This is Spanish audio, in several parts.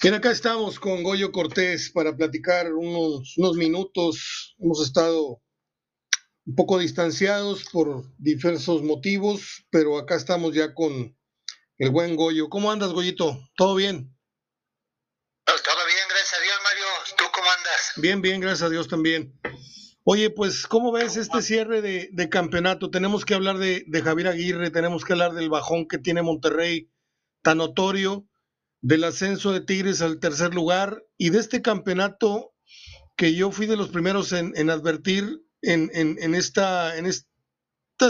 Bien, acá estamos con Goyo Cortés para platicar unos, unos minutos. Hemos estado un poco distanciados por diversos motivos, pero acá estamos ya con el buen Goyo. ¿Cómo andas, Goyito? ¿Todo bien? Todo bien, gracias a Dios, Mario. ¿Tú cómo andas? Bien, bien, gracias a Dios también. Oye, pues, ¿cómo ves este cierre de, de campeonato? Tenemos que hablar de, de Javier Aguirre, tenemos que hablar del bajón que tiene Monterrey, tan notorio del ascenso de Tigres al tercer lugar y de este campeonato que yo fui de los primeros en, advertir en, en, esta, en esta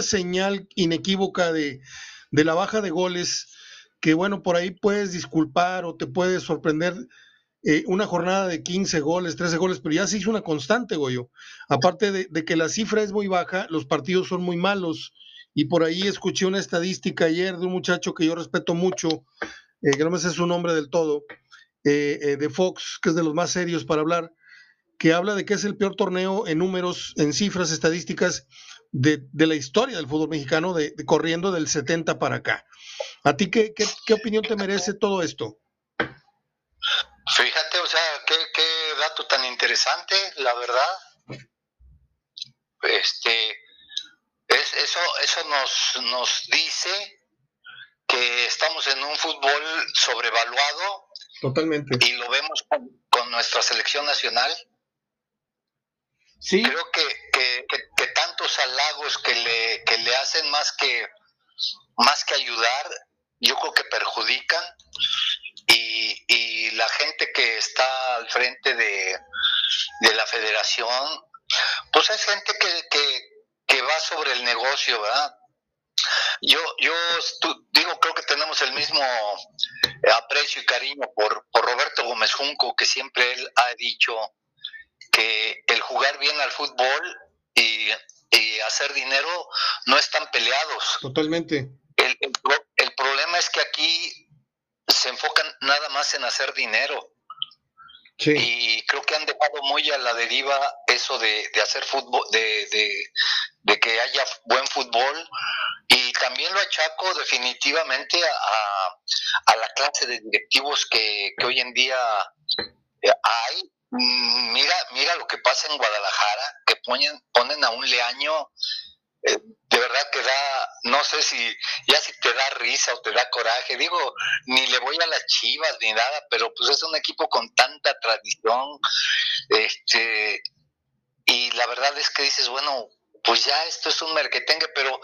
señal inequívoca de, la baja de goles, que bueno, por ahí puedes disculpar o te puedes sorprender eh, una jornada de 15 goles, 13 goles, pero ya se hizo una constante, Goyo. Aparte de que la cifra es muy baja, los partidos son muy malos. Y por ahí escuché una estadística ayer de un muchacho que yo respeto mucho, eh, que no me sé su nombre del todo, eh, eh, de Fox, que es de los más serios para hablar, que habla de que es el peor torneo en números, en cifras estadísticas de, la historia del fútbol mexicano, de, corriendo del 70 para acá. ¿A ti qué, qué, opinión te merece todo esto? Fíjate, o sea, qué, qué dato tan interesante, la verdad. Este, es, eso, eso nos, nos dice que estamos en un fútbol sobrevaluado. Totalmente. Y lo vemos con, nuestra selección nacional. Sí. Creo que, que, tantos halagos que le, que le hacen más que, más que ayudar, yo creo que perjudican. Y, y la gente que está al frente de, de la federación, pues es gente que, que, que va sobre el negocio, ¿verdad? Yo, yo digo, creo que tenemos el mismo eh, aprecio y cariño por, por Roberto Gómez Junco, que siempre él ha dicho que el jugar bien al fútbol y, hacer dinero no están peleados. Totalmente. El, el, problema es que aquí se enfocan nada más en hacer dinero. Sí. Y creo que han dejado muy a la deriva eso de, de hacer fútbol, de, de, de, que haya buen fútbol y también lo achaco definitivamente a, a la clase de directivos que, que hoy en día eh, hay. Mm, mira, mira lo que pasa en Guadalajara, que ponen, ponen a un leaño, eh, de verdad que da, no sé si ya si te da risa o te da coraje, digo, ni le voy a las chivas ni nada, pero pues es un equipo con tanta tradición, este, y la verdad es que dices, bueno, pues ya esto es un merquetengue, pero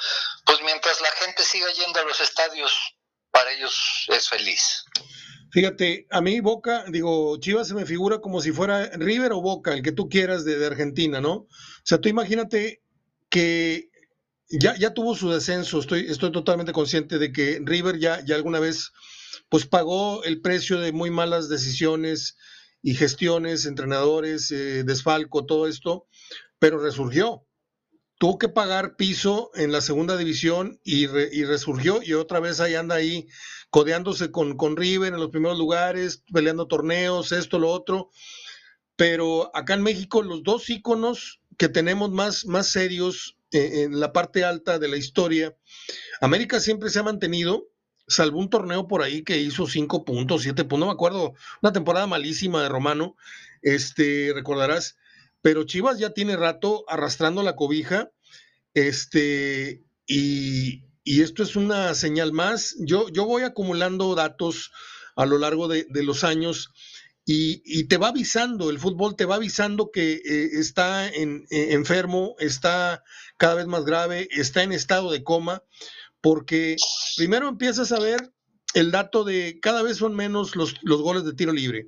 pues mientras la gente siga yendo a los estadios, para ellos es feliz. Fíjate, a mí Boca, digo, Chivas se me figura como si fuera River o Boca, el que tú quieras de, Argentina, ¿no? O sea, tú imagínate que ya, ya tuvo su descenso, estoy, estoy totalmente consciente de que River ya, ya alguna vez pues pagó el precio de muy malas decisiones y gestiones, entrenadores, eh, desfalco, todo esto, pero resurgió tuvo que pagar piso en la segunda división y, resurgió y otra vez ahí anda ahí codeándose con, con River en los primeros lugares, peleando torneos, esto, lo otro. Pero acá en México los dos íconos que tenemos más, más serios eh, en la parte alta de la historia, América siempre se ha mantenido, salvo un torneo por ahí que hizo cinco puntos, siete puntos, no me acuerdo, una temporada malísima de Romano, este, recordarás, pero Chivas ya tiene rato arrastrando la cobija, este, y, esto es una señal más. Yo, yo voy acumulando datos a lo largo de, los años y, te va avisando, el fútbol te va avisando que eh, está en, eh, enfermo, está cada vez más grave, está en estado de coma, porque primero empiezas a ver el dato de cada vez son menos los, los goles de tiro libre,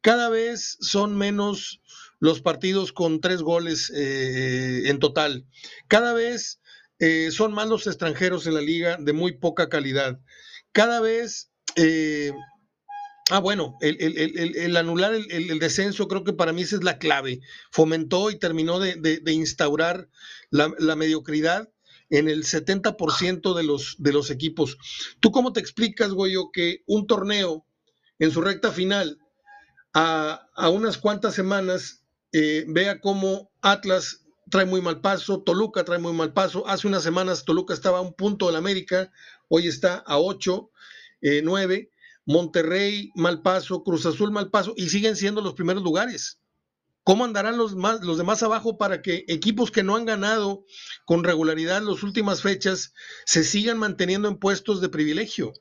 cada vez son menos los partidos con tres goles eh, en total. Cada vez eh, son más los extranjeros en la liga de muy poca calidad. Cada vez... Eh, ah, bueno, el, anular el, descenso creo que para mí esa es la clave. Fomentó y terminó de, instaurar la, la, mediocridad en el 70% de los, de los equipos. ¿Tú cómo te explicas, Goyo, que un torneo en su recta final, a, a unas cuantas semanas, eh, vea cómo Atlas trae muy mal paso, Toluca trae muy mal paso. Hace unas semanas Toluca estaba a un punto del América, hoy está a 8, 9. Eh, Monterrey, Malpaso, Cruz Azul, Malpaso, y siguen siendo los primeros lugares. ¿Cómo andarán los, más, los demás abajo para que equipos que no han ganado con regularidad las últimas fechas se sigan manteniendo en puestos de privilegio?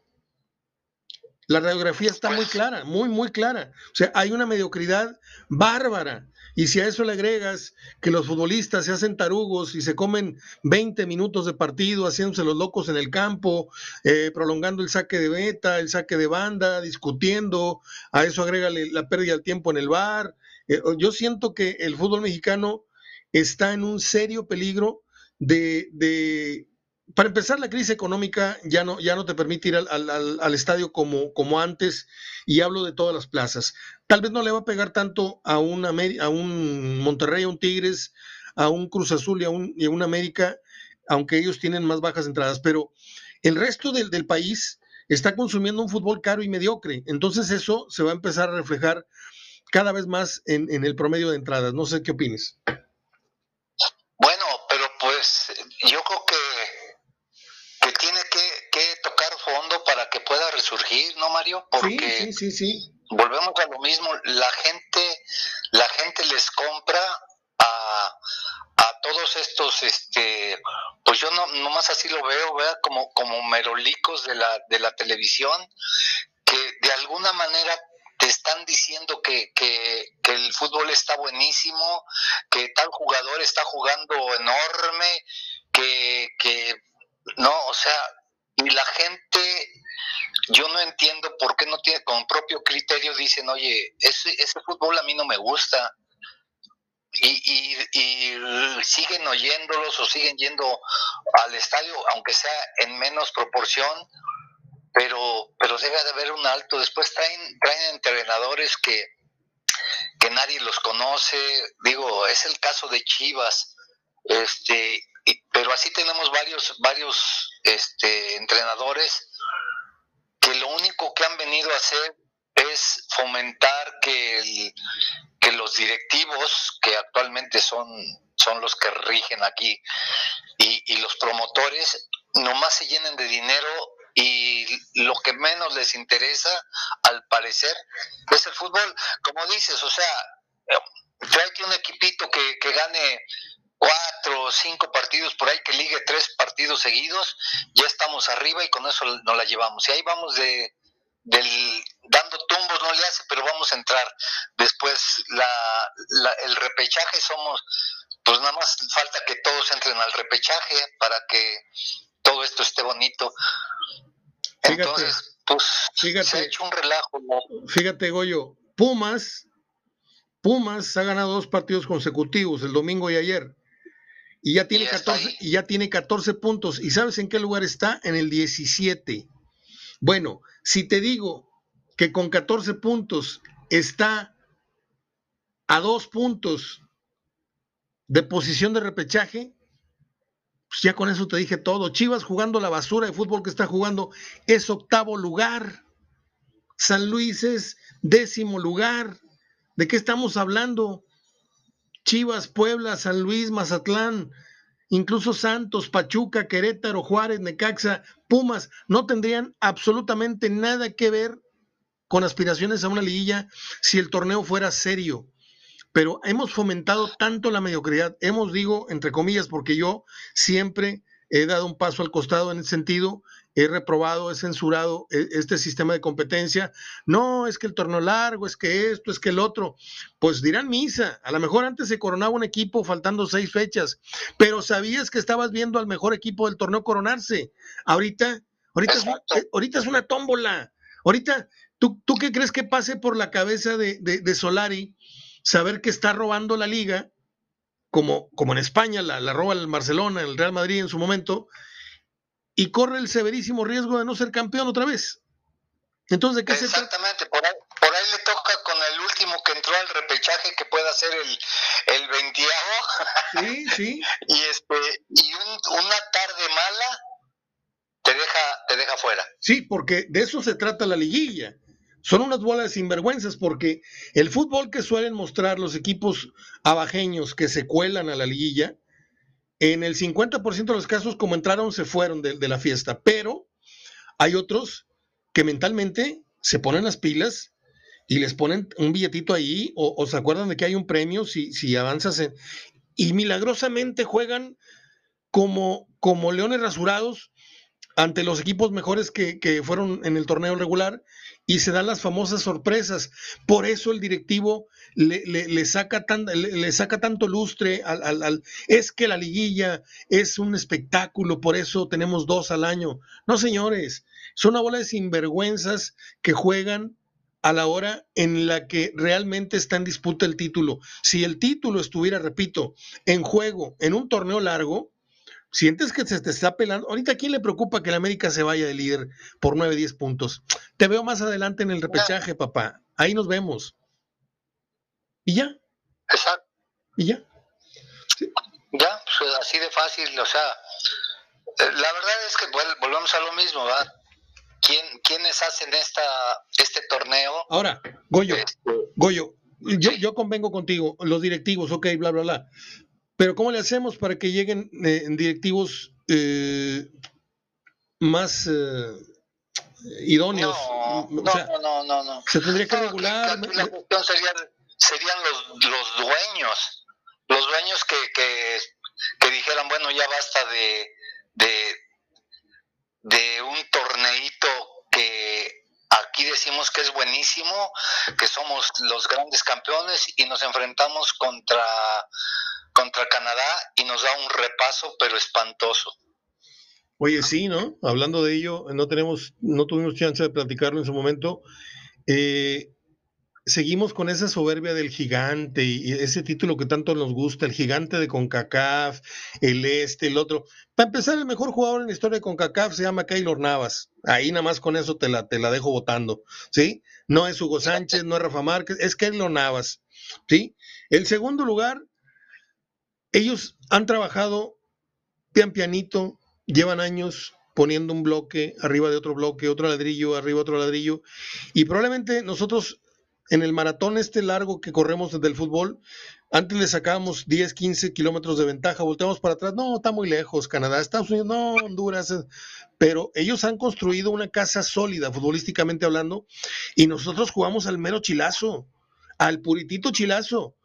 La radiografía está muy clara, muy, muy clara. O sea, hay una mediocridad bárbara. Y si a eso le agregas que los futbolistas se hacen tarugos y se comen 20 minutos de partido haciéndose los locos en el campo, eh, prolongando el saque de meta, el saque de banda, discutiendo, a eso agrégale la pérdida del tiempo en el bar. Eh, yo siento que el fútbol mexicano está en un serio peligro de, para empezar, la crisis económica ya no, ya no te permite ir al, estadio como, como, antes, y hablo de todas las plazas. Tal vez no le va a pegar tanto a un, a un Monterrey, a un Tigres, a un Cruz Azul y a un, y a un América, aunque ellos tienen más bajas entradas, pero el resto del, del país está consumiendo un fútbol caro y mediocre. Entonces eso se va a empezar a reflejar cada vez más en, en el promedio de entradas. No sé qué opines. Bueno, pero pues yo creo que tiene que, tocar fondo para que resurgir, ¿no, Mario? Porque sí, sí, sí, volvemos a lo mismo, la gente, la gente les compra a, a todos estos, este, pues yo no nomás así lo veo, vea como, como merolicos de la, de la televisión, que de alguna manera te están diciendo que, que, que, el fútbol está buenísimo, que tal jugador está jugando enorme, que, que no, o sea, y la gente, yo no entiendo por qué no tiene, con propio criterio dicen, oye, ese, ese fútbol a mí no me gusta. Y, y, siguen oyéndolos o siguen yendo al estadio, aunque sea en menos proporción, pero, pero debe de haber un alto. Después traen, traen entrenadores que, que nadie los conoce. Digo, es el caso de Chivas. Este, pero así tenemos varios, varios este, entrenadores que lo único que han venido a hacer es fomentar que, los directivos, que actualmente son, son los que rigen aquí, y, los promotores, nomás se llenen de dinero y lo que menos les interesa, al parecer, es el fútbol. Como dices, o sea, trae que un equipito que, que gane cuatro o cinco partidos por ahí que ligue tres partidos seguidos, ya estamos arriba y con eso no la llevamos. Y ahí vamos de del dando tumbos no le hace, pero vamos a entrar. Después la, el repechaje somos, pues nada más falta que todos entren al repechaje para que todo esto esté bonito. Entonces, pues se ha hecho un relajo. Fíjate, Goyo, Pumas, Pumas ha ganado dos partidos consecutivos, el domingo y ayer. Y ya tiene, 14, y ya tiene 14 puntos. ¿Y sabes en qué lugar está? En el 17. Bueno, si te digo que con 14 puntos está a dos puntos de posición de repechaje, pues ya con eso te dije todo. Chivas jugando la basura de fútbol que está jugando es octavo lugar. San Luis es décimo lugar. ¿De qué estamos hablando? Chivas, Puebla, San Luis, Mazatlán, incluso Santos, Pachuca, Querétaro, Juárez, Necaxa, Pumas, no tendrían absolutamente nada que ver con aspiraciones a una liguilla si el torneo fuera serio. Pero hemos fomentado tanto la mediocridad, hemos digo, entre comillas, porque yo siempre he dado un paso al costado en ese sentido, he reprobado, he censurado e, este sistema de competencia. No, es que el torneo largo, es que esto, es que el otro. Pues dirán misa. A lo mejor antes se coronaba un equipo faltando seis fechas, pero sabías que estabas viendo al mejor equipo del torneo coronarse. Ahorita, ahorita, es, eh, ahorita es una tómbola. Ahorita, ¿tú, ¿tú qué crees que pase por la cabeza de, de, Solari saber que está robando la liga? Como, como en España la, la roba el Barcelona, el Real Madrid en su momento, y corre el severísimo riesgo de no ser campeón otra vez. Entonces, ¿de qué Exactamente, por ahí, por ahí le toca con el último que entró al repechaje, que pueda ser el, el 20 Sí, sí. y este, y una tarde mala te deja, te deja fuera. Sí, porque de eso se trata la liguilla. Son unas bolas de sinvergüenzas porque el fútbol que suelen mostrar los equipos abajeños que se cuelan a la liguilla, en el 50% de los casos, como entraron, se fueron de, la fiesta, pero hay otros que mentalmente se ponen las pilas y les ponen un billetito ahí o, se acuerdan de que hay un premio si, si avanzas y milagrosamente juegan como, como leones rasurados ante los equipos mejores que, fueron en el torneo regular y se dan las famosas sorpresas. Por eso el directivo le, saca, tan, le, saca tanto lustre al, Es que la liguilla es un espectáculo, por eso tenemos dos al año. No, señores, son una bola de sinvergüenzas que juegan a la hora en la que realmente está en disputa el título. Si el título estuviera, repito, en juego en un torneo largo, sientes que se te está pelando. Ahorita, ¿a quién le preocupa que el América se vaya de líder por 9, 10 puntos? Te veo más adelante en el repechaje, papá. Ahí nos vemos. Y ya. Exacto. Y ya. Ya, pues así de fácil, o sea, la verdad es que volvemos a lo mismo, ¿verdad? ¿Quién, ¿Quiénes hacen esta, este torneo? Ahora, Goyo, este, Goyo, yo, yo convengo contigo, los directivos, ok, bla, bla, bla. Pero ¿cómo le hacemos para que lleguen eh, directivos eh, más eh, idóneos? No, no, no, no, Se tendría que regular. La cuestión serían los, los dueños, los dueños que, que, dijeran, bueno, ya basta de, de, de un torneito que aquí decimos que es buenísimo, que somos los grandes campeones y nos enfrentamos contra contra Canadá y nos da un repaso, pero espantoso. Oye, sí, ¿no? Hablando de ello, no tenemos, no tuvimos chance de platicarlo en su momento. Eh, seguimos con esa soberbia del gigante y ese título que tanto nos gusta, el gigante de CONCACAF, el este, el otro. Para empezar, el mejor jugador en la historia de CONCACAF se llama Keylor Navas. Ahí nada más con eso te la, te la dejo votando, ¿sí? No es Hugo Sánchez, no es Rafa Márquez, es Keylor Navas, ¿sí? El segundo lugar, ellos han trabajado pian pianito, llevan años poniendo un bloque arriba de otro bloque, otro ladrillo, arriba otro ladrillo, y probablemente nosotros en el maratón este largo que corremos desde el fútbol, antes le sacábamos 10, 15 kilómetros de ventaja, volteamos para atrás, no, está muy lejos, Canadá, Estados Unidos, no, Honduras, pero ellos han construido una casa sólida, futbolísticamente hablando, y nosotros jugamos al mero chilazo, al puritito chilazo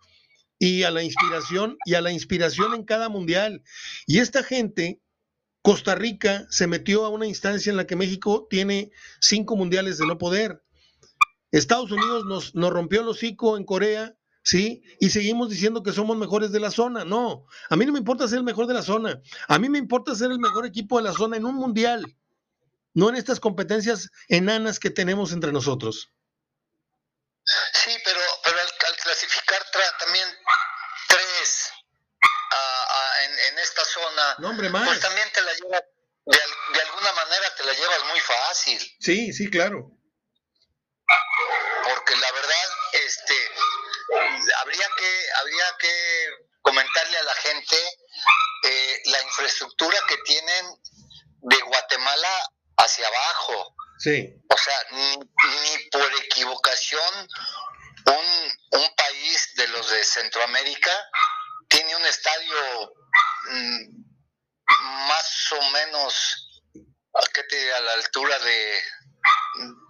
y a la inspiración y a la inspiración en cada mundial. Y esta gente, Costa Rica se metió a una instancia en la que México tiene cinco mundiales de no poder. Estados Unidos nos, nos rompió el hocico en Corea, ¿sí? Y seguimos diciendo que somos mejores de la zona. No, a mí no me importa ser el mejor de la zona. A mí me importa ser el mejor equipo de la zona en un mundial, no en estas competencias enanas que tenemos entre nosotros. Esta zona, pues también te la llevas, de, alguna manera te la llevas muy fácil. Sí, sí, claro. Porque la verdad, este, habría que, habría que comentarle a la gente eh, la infraestructura que tienen de Guatemala hacia abajo. Sí. O sea, ni, ni por equivocación un, un país de los de Centroamérica tiene un estadio mm, más o menos, ¿a qué te a la altura de,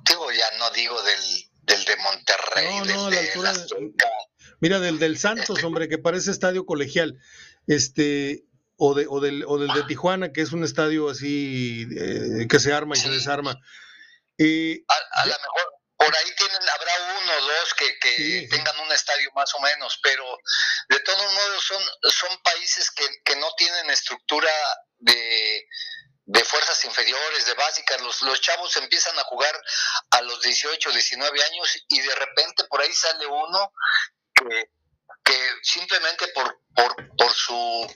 digo, ya no digo del, del de Monterrey, no, del de la Mira, del del Santos, este hombre, que parece estadio colegial, este, o, de, o, del, o del de Tijuana, que es un estadio así eh, que se arma y se desarma. Eh, a, lo mejor por ahí tienen, habrá uno o dos que, que tengan un estadio más o menos, pero de todos modos son, son países que, que no tienen estructura de, de fuerzas inferiores, de básicas. Los, los chavos empiezan a jugar a los 18, 19 años y de repente por ahí sale uno que, que simplemente por, por, por su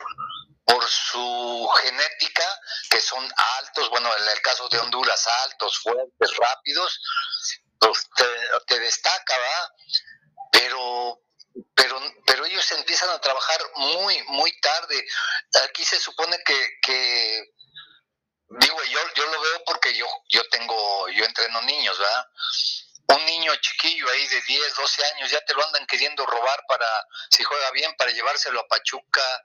por su genética, que son altos, bueno, en el caso de Honduras, altos, fuertes, rápidos, pues te, destaca, ¿va? Pero, pero, pero ellos empiezan a trabajar muy, muy tarde. Aquí se supone que, que digo, yo, yo lo veo porque yo, yo tengo, yo entreno niños, ¿verdad? un niño chiquillo ahí de 10, 12 años ya te lo andan queriendo robar para, si juega bien, para llevárselo a Pachuca.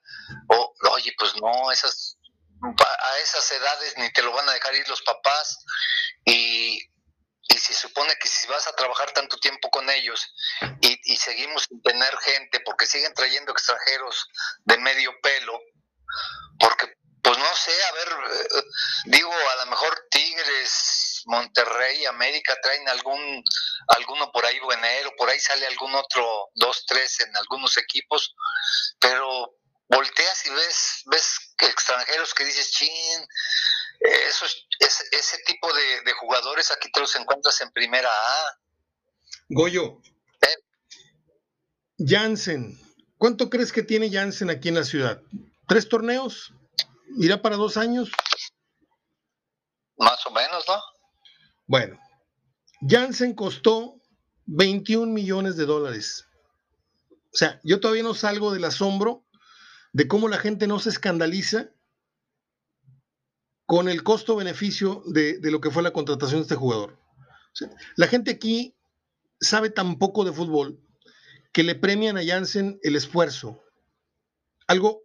O, oye, pues no, esas, a esas edades ni te lo van a dejar ir los papás. Y, y si, supone que si vas a trabajar tanto tiempo con ellos y, y seguimos sin tener gente, porque siguen trayendo extranjeros de medio pelo, porque pues no sé, a ver, eh, digo, a lo mejor Tigres, Monterrey, América traen algún alguno por ahí buenero, por ahí sale algún otro dos, tres en algunos equipos, pero volteas y ves, ves extranjeros que dices, chin, eso, es, ese tipo de, jugadores aquí te los encuentras en primera A. Goyo. ¿Eh? Jansen, ¿cuánto crees que tiene Jansen aquí en la ciudad? ¿Tres torneos? ¿Irá para dos años? Más o menos, ¿no? Bueno, Jansen costó 21 millones de dólares. O sea, yo todavía no salgo del asombro de cómo la gente no se escandaliza con el costo-beneficio de, lo que fue la contratación de este jugador. la gente aquí sabe tan poco de fútbol que le premian a Jansen el esfuerzo. Algo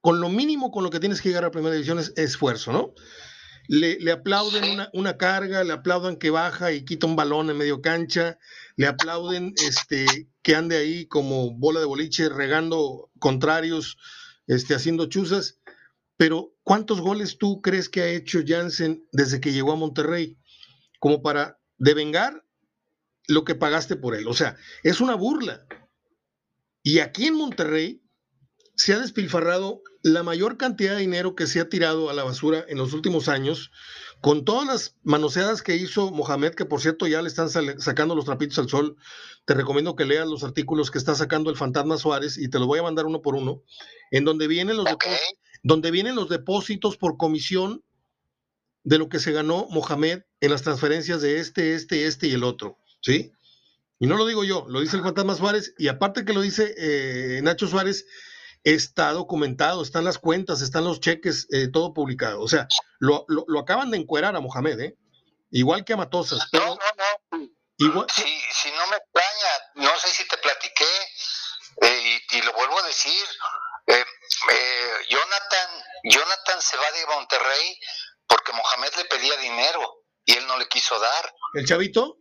con lo mínimo con lo que tienes que llegar a primera división es esfuerzo, ¿no? Le, aplauden una, carga, le aplauden que baja y quita un balón en medio cancha, le aplauden este, que ande ahí como bola de boliche regando contrarios, este, haciendo chuzas. Pero, ¿cuántos goles tú crees que ha hecho Jansen desde que llegó a Monterrey? Como para devengar lo que pagaste por él. O sea, es una burla. Y aquí en Monterrey se ha despilfarrado la mayor cantidad de dinero que se ha tirado a la basura en los últimos años, con todas las manoseadas que hizo Mohamed, que por cierto ya le están sacando los trapitos al sol. Te recomiendo que leas los artículos que está sacando el Fantasma Suárez y te los voy a mandar uno por uno, en donde vienen los, donde vienen los depósitos por comisión de lo que se ganó Mohamed en las transferencias de este, este, este y el otro, ¿sí? Y no lo digo yo, lo dice el Fantasma Suárez, y aparte que lo dice eh, Nacho Suárez, está documentado, están las cuentas, están los cheques, eh, todo publicado. O sea, lo, acaban de encuerar a Mohamed, ¿eh? Igual que a Matosas. no, no, no. Igual... Si, no me extraña, no sé si te platiqué, eh, y, lo vuelvo a decir, eh, Jonathan, Jonathan se va de Monterrey porque Mohamed le pedía dinero y él no le quiso dar. ¿El chavito?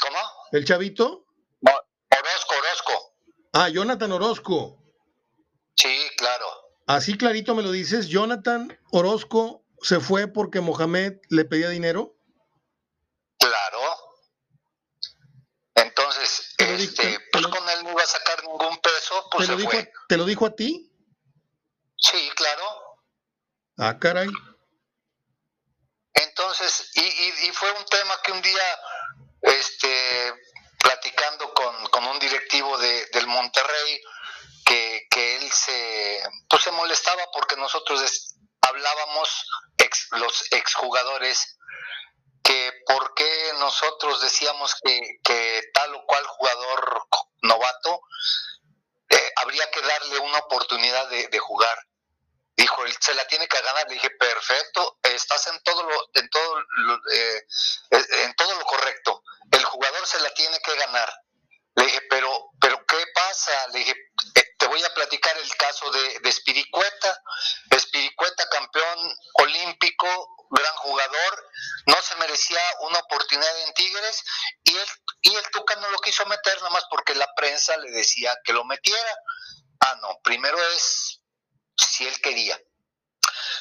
¿Cómo? ¿El chavito? Orozco, Orozco. Ah, Jonathan Orozco. Sí, claro. Así clarito me lo dices, Jonathan Orozco se fue porque Mohamed le pedía dinero. Claro. Entonces, este, pues con él no iba a sacar ningún peso, pues ¿te lo, dijo, ¿Te lo dijo a ti? Sí, claro. Ah, caray. Entonces, y, y fue un tema que un día, este, platicando con, con un directivo de, del Monterrey que, que, él se, pues se molestaba porque nosotros hablábamos, ex, los exjugadores, por qué nosotros decíamos que, que tal o cual jugador novato eh, habría que darle una oportunidad de, jugar dijo él se la tiene que ganar le dije perfecto estás en todo lo en todo eh, en todo lo correcto el jugador se la tiene que ganar le dije pero pero qué pasa le dije eh, te voy a platicar el caso de, de Spiricueta. Spiricueta campeón olímpico gran jugador no se merecía una oportunidad en Tigres y él y el Tuca no lo quiso meter nada más porque la prensa le decía que lo metiera ah no primero es si él quería.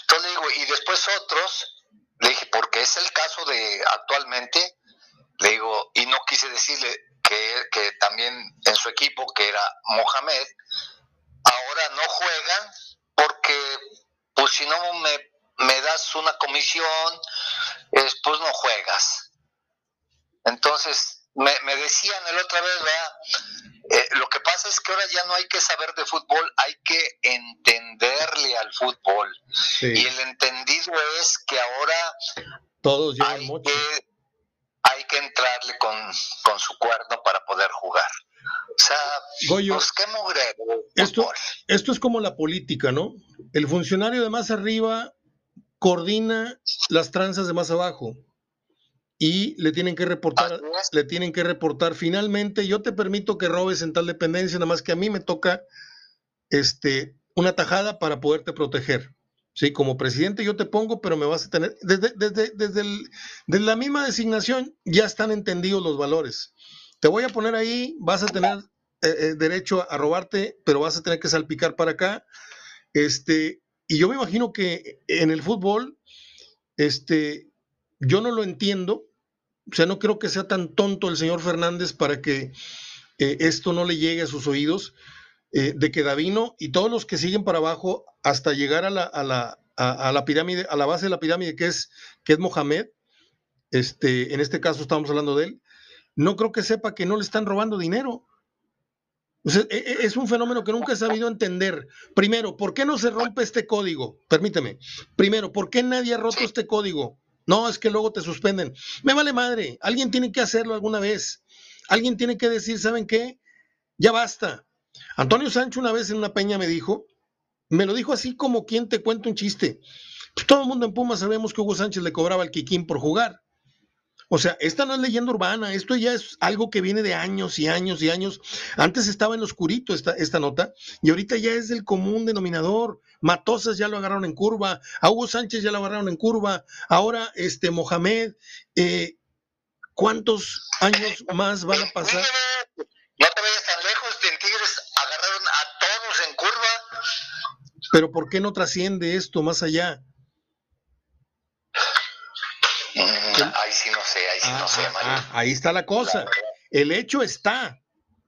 Entonces le digo, y después otros, le dije, porque es el caso de actualmente, le digo, y no quise decirle que, que también en su equipo, que era Mohamed, ahora no juegan porque, pues si no me, me das una comisión, pues no juegas. Entonces, me, me decían el otra vez, eh, lo que pasa es que ahora ya no hay que saber de fútbol, hay que entenderle al fútbol. Y el entendido es que ahora todos hay, que, hay que entrarle con, con su cuerno para poder jugar. O sea, Goyo, pues, esto, esto es como la política, ¿no? El funcionario de más arriba coordina las tranzas de más abajo y le tienen que reportar, le tienen que reportar finalmente, yo te permito que robes en tal dependencia, nada más que a mí me toca este, una tajada para poderte proteger, Sí, como presidente yo te pongo, pero me vas a tener. Desde, desde, desde, el, desde la misma designación ya están entendidos los valores. Te voy a poner ahí, vas a tener eh, eh, derecho a robarte, pero vas a tener que salpicar para acá. Este, y yo me imagino que en el fútbol, este, yo no lo entiendo. O sea, no creo que sea tan tonto el señor Fernández para que eh, esto no le llegue a sus oídos. de que Davino y todos los que siguen para abajo hasta llegar a la, a la, a, la pirámide, a la base de la pirámide que es, que es Mohamed, este, en este caso estamos hablando de él, no creo que sepa que no le están robando dinero. E, e, es un fenómeno que nunca he sabido entender. Primero, ¿por qué no se rompe este código? Permíteme. Primero, ¿por qué nadie ha roto este código? No, es que luego te suspenden. Me vale madre. Alguien tiene que hacerlo alguna vez. Alguien tiene que decir, ¿saben qué? Ya basta. Antonio Sancho una vez en una peña me dijo, me lo dijo así como quien te cuenta un chiste. Pues todo el mundo en Puma sabemos que Hugo Sánchez le cobraba al Kikín por jugar. O sea, esta no es leyenda urbana, esto ya es algo que viene de años y años y años. Antes estaba en lo oscurito esta, esta nota y ahorita ya es el común denominador. Matosas ya lo agarraron en curva, a Hugo Sánchez ya lo agarraron en curva, ahora este Mohamed, eh, ¿cuántos años más van a pasar? No te vayas tan lejos, en Tigres agarraron a todos en curva. Pero ¿por qué no trasciende esto más allá? ahí sí no sé, ahí sí no sé, ah, Mario. Ah, ahí está la cosa. El hecho está.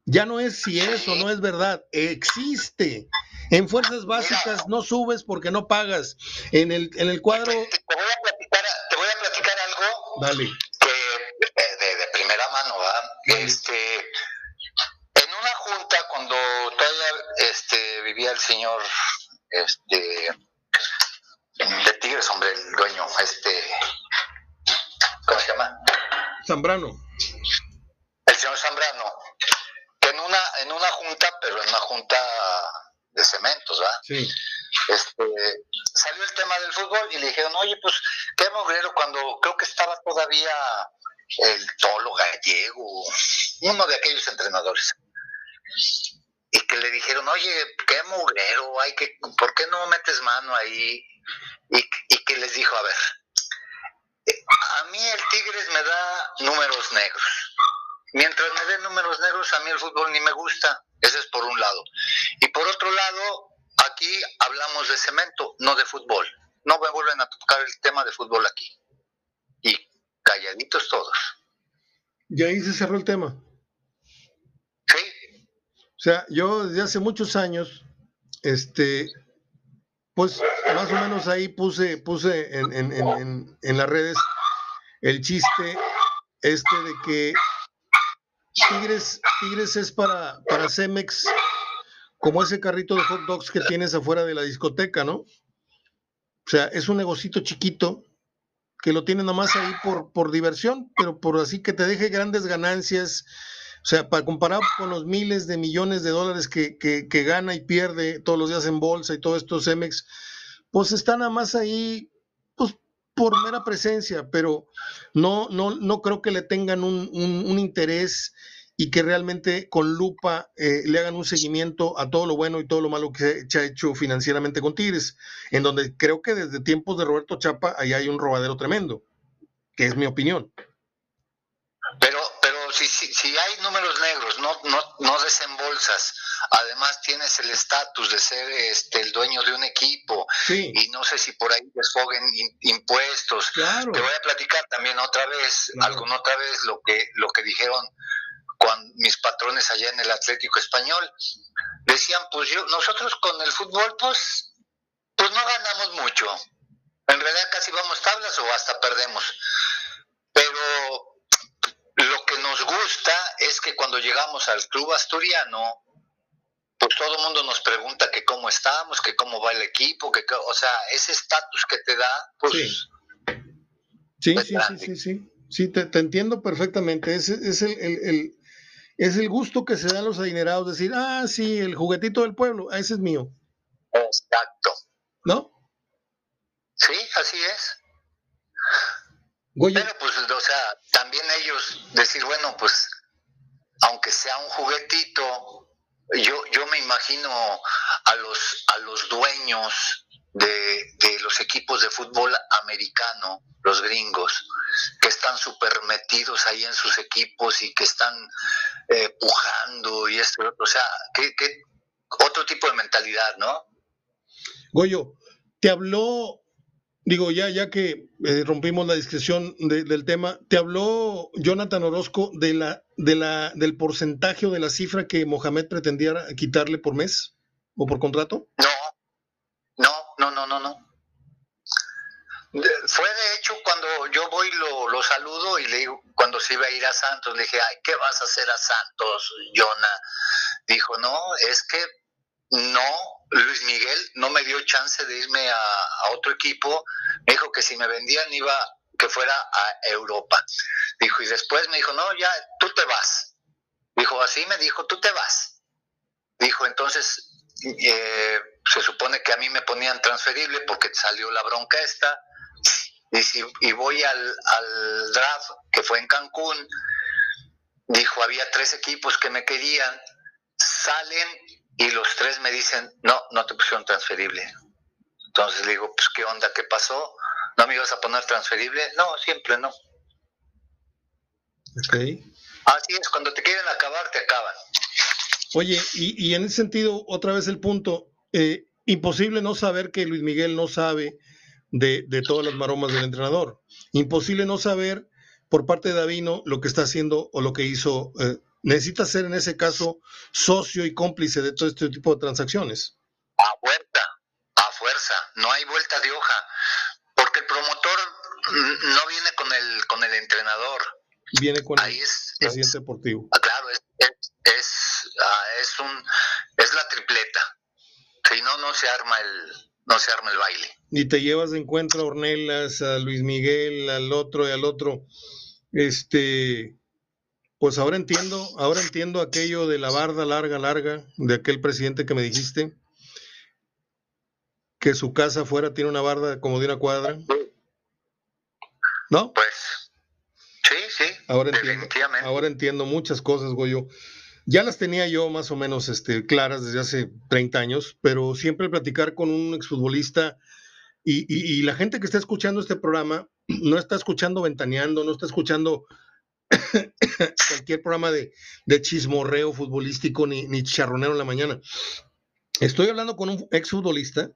Ya no es si es o no es verdad, existe. En fuerzas básicas no subes porque no pagas. En el, en el cuadro. Te, voy a platicar, te voy a platicar algo. Dale. de, de, primera mano, ¿verdad? Este, en una junta, cuando todavía este, vivía el señor este, de Tigres, hombre, el dueño, este, ¿cómo se llama? Zambrano. El señor Zambrano, en una, en una junta, pero en una junta de cementos, ¿verdad? Sí. Este, salió el tema del fútbol y le dijeron, oye, pues, qué mugrero cuando creo que estaba todavía el Tolo Gallego, uno de aquellos entrenadores. Y que le dijeron, oye, qué mugrero, hay que, ¿por qué no metes mano ahí? Y, y que les dijo, a ver, mí el Tigres me da números negros. Mientras me dé números negros, a mí el fútbol ni me gusta. Ese es por un lado. Y por otro lado, aquí hablamos de cemento, no de fútbol. No me vuelven a tocar el tema de fútbol aquí. Y calladitos todos. Y ahí se cerró el tema. Sí. O sea, yo desde hace muchos años, este, pues más o menos ahí puse, puse en, en, en, en las redes el chiste este de que Tigres, Tigres es para, para Cemex como ese carrito de hot dogs que tienes afuera de la discoteca, ¿no? O sea, es un negocito chiquito que lo tiene nomás ahí por, por diversión, pero por así que te deje grandes ganancias. O sea, para comparar con los miles de millones de dólares que, que, que gana y pierde todos los días en bolsa y todo esto Cemex, pues está nada más ahí, por mera presencia, pero no, no, no creo que le tengan un, un, interés y que realmente con lupa eh, le hagan un seguimiento a todo lo bueno y todo lo malo que se ha hecho financieramente con Tigres, en donde creo que desde tiempos de Roberto Chapa ahí hay un robadero tremendo, que es mi opinión. Pero si, si, hay números negros, no, no, no desembolsas, además tienes el estatus de ser este, el dueño de un equipo y no sé si por ahí desfoguen impuestos. Te voy a platicar también otra vez, alguna otra vez lo que, lo que dijeron cuando mis patrones allá en el Atlético Español. Decían, pues yo, nosotros con el fútbol, pues, pues no ganamos mucho. En realidad casi vamos tablas o hasta perdemos. Pero lo que nos gusta es que cuando llegamos al club asturiano, pues todo el mundo nos pregunta que cómo estamos, que cómo va el equipo, que o sea, ese estatus que te da, pues... Sí, sí, sí, sí, sí, sí, te, entiendo perfectamente. Es, es el, es el gusto que se dan los adinerados, decir, ah, sí, el juguetito del pueblo, ese es mío. Exacto. ¿No? Sí, así es. Pero pues, o sea, también ellos decir, bueno, pues, aunque sea un juguetito, yo, yo me imagino a los, a los dueños de, de los equipos de fútbol americano, los gringos, que están súper metidos ahí en sus equipos y que están eh, pujando y esto, o sea, que, otro tipo de mentalidad, ¿no? Goyo, te habló, digo, ya, ya que eh, rompimos la discreción del tema, ¿te habló Jonathan Orozco de la, de la, del porcentaje o de la cifra que Mohamed pretendía quitarle por mes o por contrato? No, no, no, no, no, no. Fue de hecho cuando yo voy lo, lo saludo y le digo, cuando se iba a ir a Santos, le dije, ay, ¿qué vas a hacer a Santos, Jonah? Dijo, no, es que no, Luis Miguel no me dio chance de irme a, otro equipo, me dijo que si me vendían iba que fuera a Europa. Dijo, y después me dijo, no, ya, tú te vas. Dijo, así me dijo, tú te vas. Dijo, entonces, eh, se supone que a mí me ponían transferible porque salió la bronca esta y, si, y voy al, al draft que fue en Cancún, dijo, había tres equipos que me querían, salen y los tres me dicen, no, no te pusieron transferible. Entonces le digo, pues qué onda, qué pasó, ¿no me ibas a poner transferible? No, siempre no. Ok. Así es, cuando te quieren acabar, te acaban. Oye, y, y en ese sentido, otra vez el punto, eh, imposible no saber que Luis Miguel no sabe de, todas las maromas del entrenador. Imposible no saber por parte de Davino lo que está haciendo o lo que hizo. Eh, necesita ser en ese caso socio y cómplice de todo este tipo de transacciones. A fuerza, a fuerza, no hay vuelta de hoja, porque el promotor no viene con el con el entrenador. Viene con el presidente deportivo. Ah, claro, es, es, ah, es, un es la tripleta. Si no, no se arma el, no se arma el baile. Y te llevas de encuentro a Ornelas, a Luis Miguel, al otro y al otro. Este, pues ahora entiendo, ahora entiendo aquello de la barda larga, larga, de aquel presidente que me dijiste, que su casa afuera tiene una barda como de una cuadra. ¿No? Pues, sí, sí. Ahora entiendo, ahora entiendo muchas cosas, Goyo. Ya las tenía yo más o menos este, claras desde hace 30 años, pero siempre platicar con un exfutbolista y, y, la gente que está escuchando este programa no está escuchando ventaneando, no está escuchando cualquier programa de, de, chismorreo futbolístico ni, ni charronero en la mañana. Estoy hablando con un exfutbolista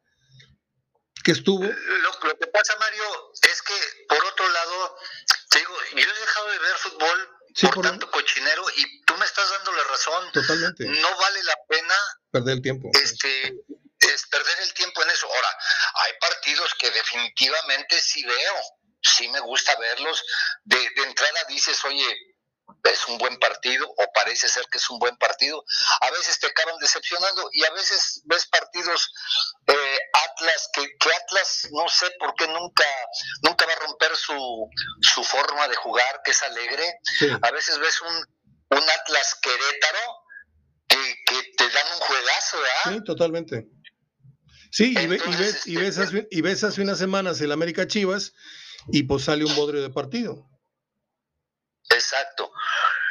que estuvo... Lo, lo que pasa, Mario, es que por otro lado, te digo, yo he dejado de ver fútbol por, tanto cochinero y tú me estás dando la razón. Totalmente. No vale la pena perder el tiempo. Este, es perder el tiempo en eso. Ahora, hay partidos que definitivamente sí veo, sí me gusta verlos. De, de entrada dices, oye, es un buen partido o parece ser que es un buen partido. A veces te acaban decepcionando y a veces ves partidos eh, Atlas que, Atlas no sé por qué nunca nunca va a romper su, su forma de jugar que es alegre. A veces ves un, un Atlas Querétaro que, que te dan un juegazo, Sí, totalmente. Sí, y, ves, y, ves, y, ves hace, y ves hace unas semanas el América Chivas y pues sale un bodrio de partido. Exacto.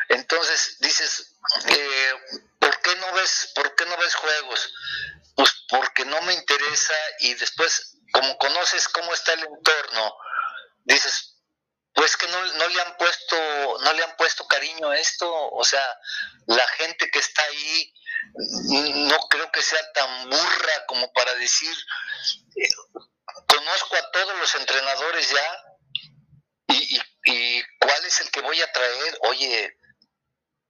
Entonces dices, eh, ¿por qué no ves, por qué no ves juegos? Pues porque no me interesa y después, como conoces cómo está el entorno, dices, pues que no, no le han puesto, no le han puesto cariño a esto, o sea, la gente que está ahí no creo que sea tan burra como para decir, eh, conozco a todos los entrenadores ya y, y ¿Y cuál es el que voy a traer? Oye,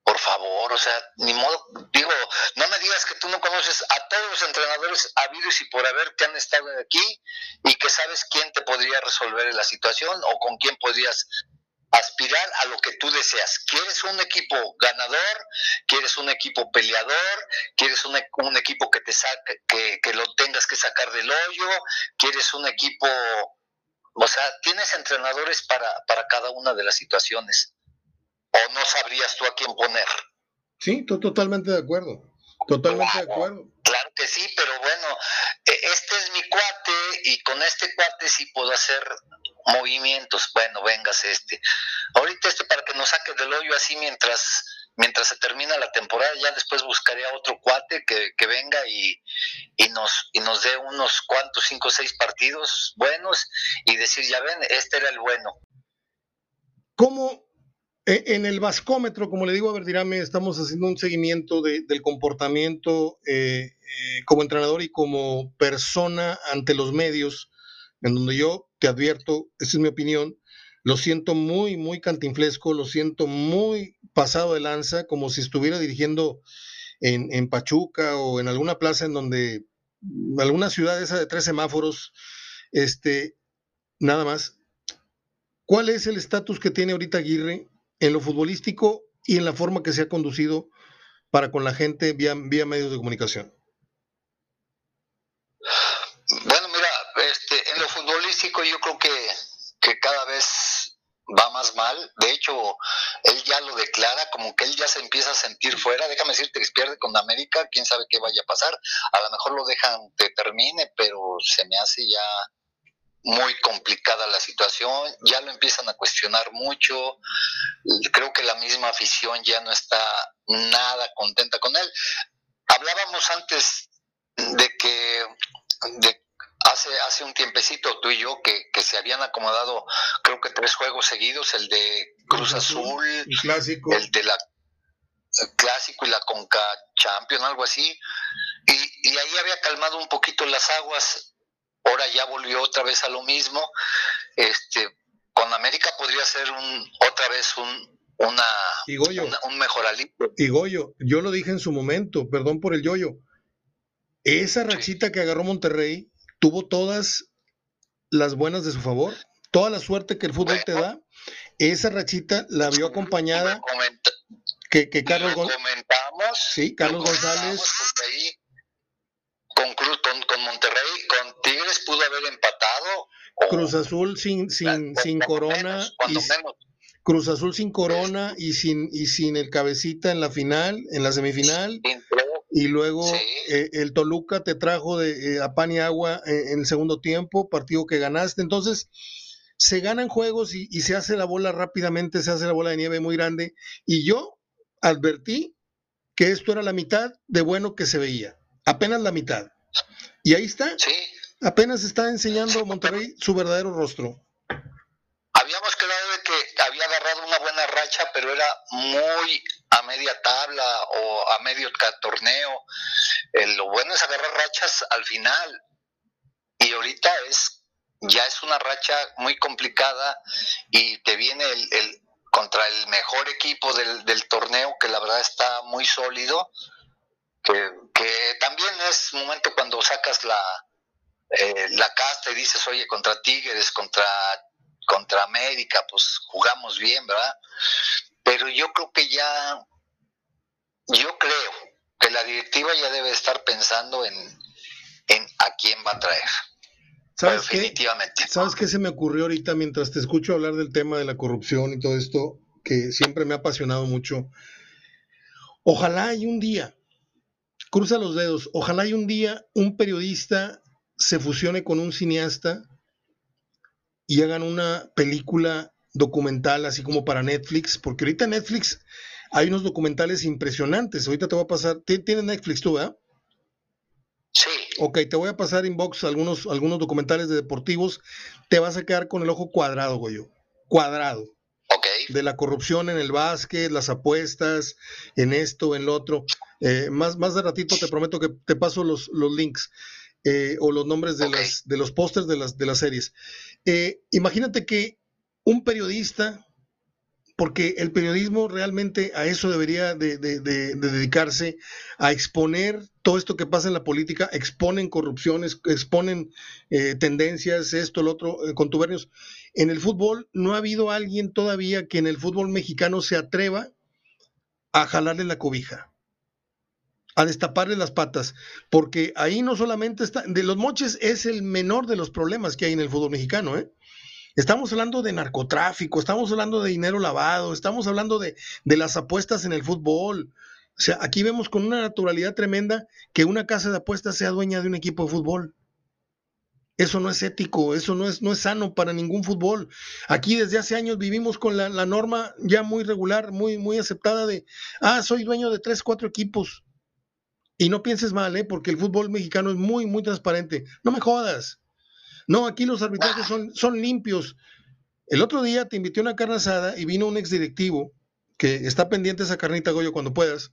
por favor, o sea, ni modo, digo, no me digas que tú no conoces a todos los entrenadores habidos y por haber que han estado aquí y que sabes quién te podría resolver la situación o con quién podrías aspirar a lo que tú deseas. ¿Quieres un equipo ganador? ¿Quieres un equipo peleador? ¿Quieres un, un equipo que te saque, que, lo tengas que sacar del hoyo? ¿Quieres un equipo o sea, tienes entrenadores para, para cada una de las situaciones. ¿O no sabrías tú a quién poner? Sí, totalmente de acuerdo. Totalmente de acuerdo. Claro que sí, pero bueno, e, este es mi cuate y con este cuate sí puedo hacer movimientos. Bueno, vengas este. Ahorita este para que nos saque del hoyo así mientras mientras se termina la temporada, ya después buscaré a otro cuate que, venga y, nos, y nos dé unos cuantos, cinco o seis partidos buenos y decir, ya ven, este era el bueno. ¿Cómo en el vascómetro, como le digo a Verdirame, estamos haciendo un seguimiento del comportamiento eh, eh, como entrenador y como persona ante los medios, en donde yo te advierto, esa es mi opinión, lo siento muy, muy cantinflesco, lo siento muy pasado de lanza, como si estuviera dirigiendo en, en Pachuca o en alguna plaza en donde, alguna ciudad esa de tres semáforos, este, nada más. ¿Cuál es el estatus que tiene ahorita Aguirre en lo futbolístico y en la forma que se ha conducido para con la gente vía, vía medios de comunicación? Bueno, mira, este, en lo futbolístico yo creo que, que cada vez va más mal. De hecho, él ya lo declara, como que él ya se empieza a sentir fuera. Déjame decirte que pierde con América, quién sabe qué vaya a pasar. A lo mejor lo dejan que termine, pero se me hace ya muy complicada la situación, ya lo empiezan a cuestionar mucho, creo que la misma afición ya no está nada contenta con él. Hablábamos antes de que hace, hace un tiempecito tú y yo que, se habían acomodado creo que tres juegos seguidos, el de Cruz Azul, el clásico, el de la clásico y la Conca Champion, algo así, y, y ahí había calmado un poquito las aguas ahora ya volvió otra vez a lo mismo. Este, con América podría ser un, otra vez un, una, un mejoralito. Y Goyo, yo lo dije en su momento, perdón por el yoyo. Esa rachita que agarró Monterrey tuvo todas las buenas de su favor, toda la suerte que el fútbol te da. Esa rachita la vio acompañada que, que Carlos González. Sí, Carlos González con Cruz, con, Monterrey, con Tigres pudo haber empatado. Cruz Azul sin, sin, sin corona. Cruz Azul sin corona y sin, y sin el cabecita en la final, en la semifinal. Y luego eh, el Toluca te trajo de, eh, a pan y agua eh, en, el segundo tiempo, partido que ganaste. Entonces, se ganan juegos y, y se hace la bola rápidamente, se hace la bola de nieve muy grande. Y yo advertí que esto era la mitad de bueno que se veía apenas la mitad. Y ahí está. Sí. Apenas está enseñando Monterrey su verdadero rostro. Habíamos quedado de que había agarrado una buena racha, pero era muy a media tabla o a medio torneo. lo bueno es agarrar rachas al final. Y ahorita es ya es una racha muy complicada y te viene el, contra el mejor equipo del, torneo que la verdad está muy sólido que, también es momento cuando sacas la, eh, la casta y dices, oye, contra Tigres, contra, contra América, pues jugamos bien, ¿verdad? Pero yo creo que ya, yo creo que la directiva ya debe estar pensando en, en a quién va a traer. ¿Sabes Definitivamente. ¿Sabes qué se me ocurrió ahorita mientras te escucho hablar del tema de la corrupción y todo esto que siempre me ha apasionado mucho? Ojalá hay un día cruza los dedos. Ojalá y un día un periodista se fusione con un cineasta y hagan una película documental así como para Netflix, porque ahorita Netflix hay unos documentales impresionantes. Ahorita te voy a pasar, tienes Netflix tú, ¿verdad? Sí. Ok, te voy a pasar inbox algunos, algunos documentales de deportivos. Te vas a quedar con el ojo cuadrado, Goyo. Cuadrado. Ok. De la corrupción en el básquet, las apuestas, en esto, en lo otro. Eh, más, más de ratito te prometo que te paso los, los links eh, o los nombres de, las, de los pósters de las, de las series. Eh, imagínate que un periodista, porque el periodismo realmente a eso debería de, dedicarse, a exponer todo esto que pasa en la política, exponen corrupciones, exponen tendencias, esto, lo otro, contubernios. En el fútbol no ha habido alguien todavía que en el fútbol mexicano se atreva a jalarle la cobija a destaparle las patas, porque ahí no solamente está, de los moches es el menor de los problemas que hay en el fútbol mexicano, ¿eh? Estamos hablando de narcotráfico, estamos hablando de dinero lavado, estamos hablando de, de las apuestas en el fútbol. O sea, aquí vemos con una naturalidad tremenda que una casa de apuestas sea dueña de un equipo de fútbol. Eso no es ético, eso no es, no es sano para ningún fútbol. Aquí desde hace años vivimos con la, la, norma ya muy regular, muy, muy aceptada de, ah, soy dueño de tres, cuatro equipos. Y no pienses mal, ¿eh? porque el fútbol mexicano es muy, muy transparente. No me jodas. No, aquí los arbitrajes son, son limpios. El otro día te invité a una carne asada y vino un exdirectivo que está pendiente esa carnita, Goyo, cuando puedas.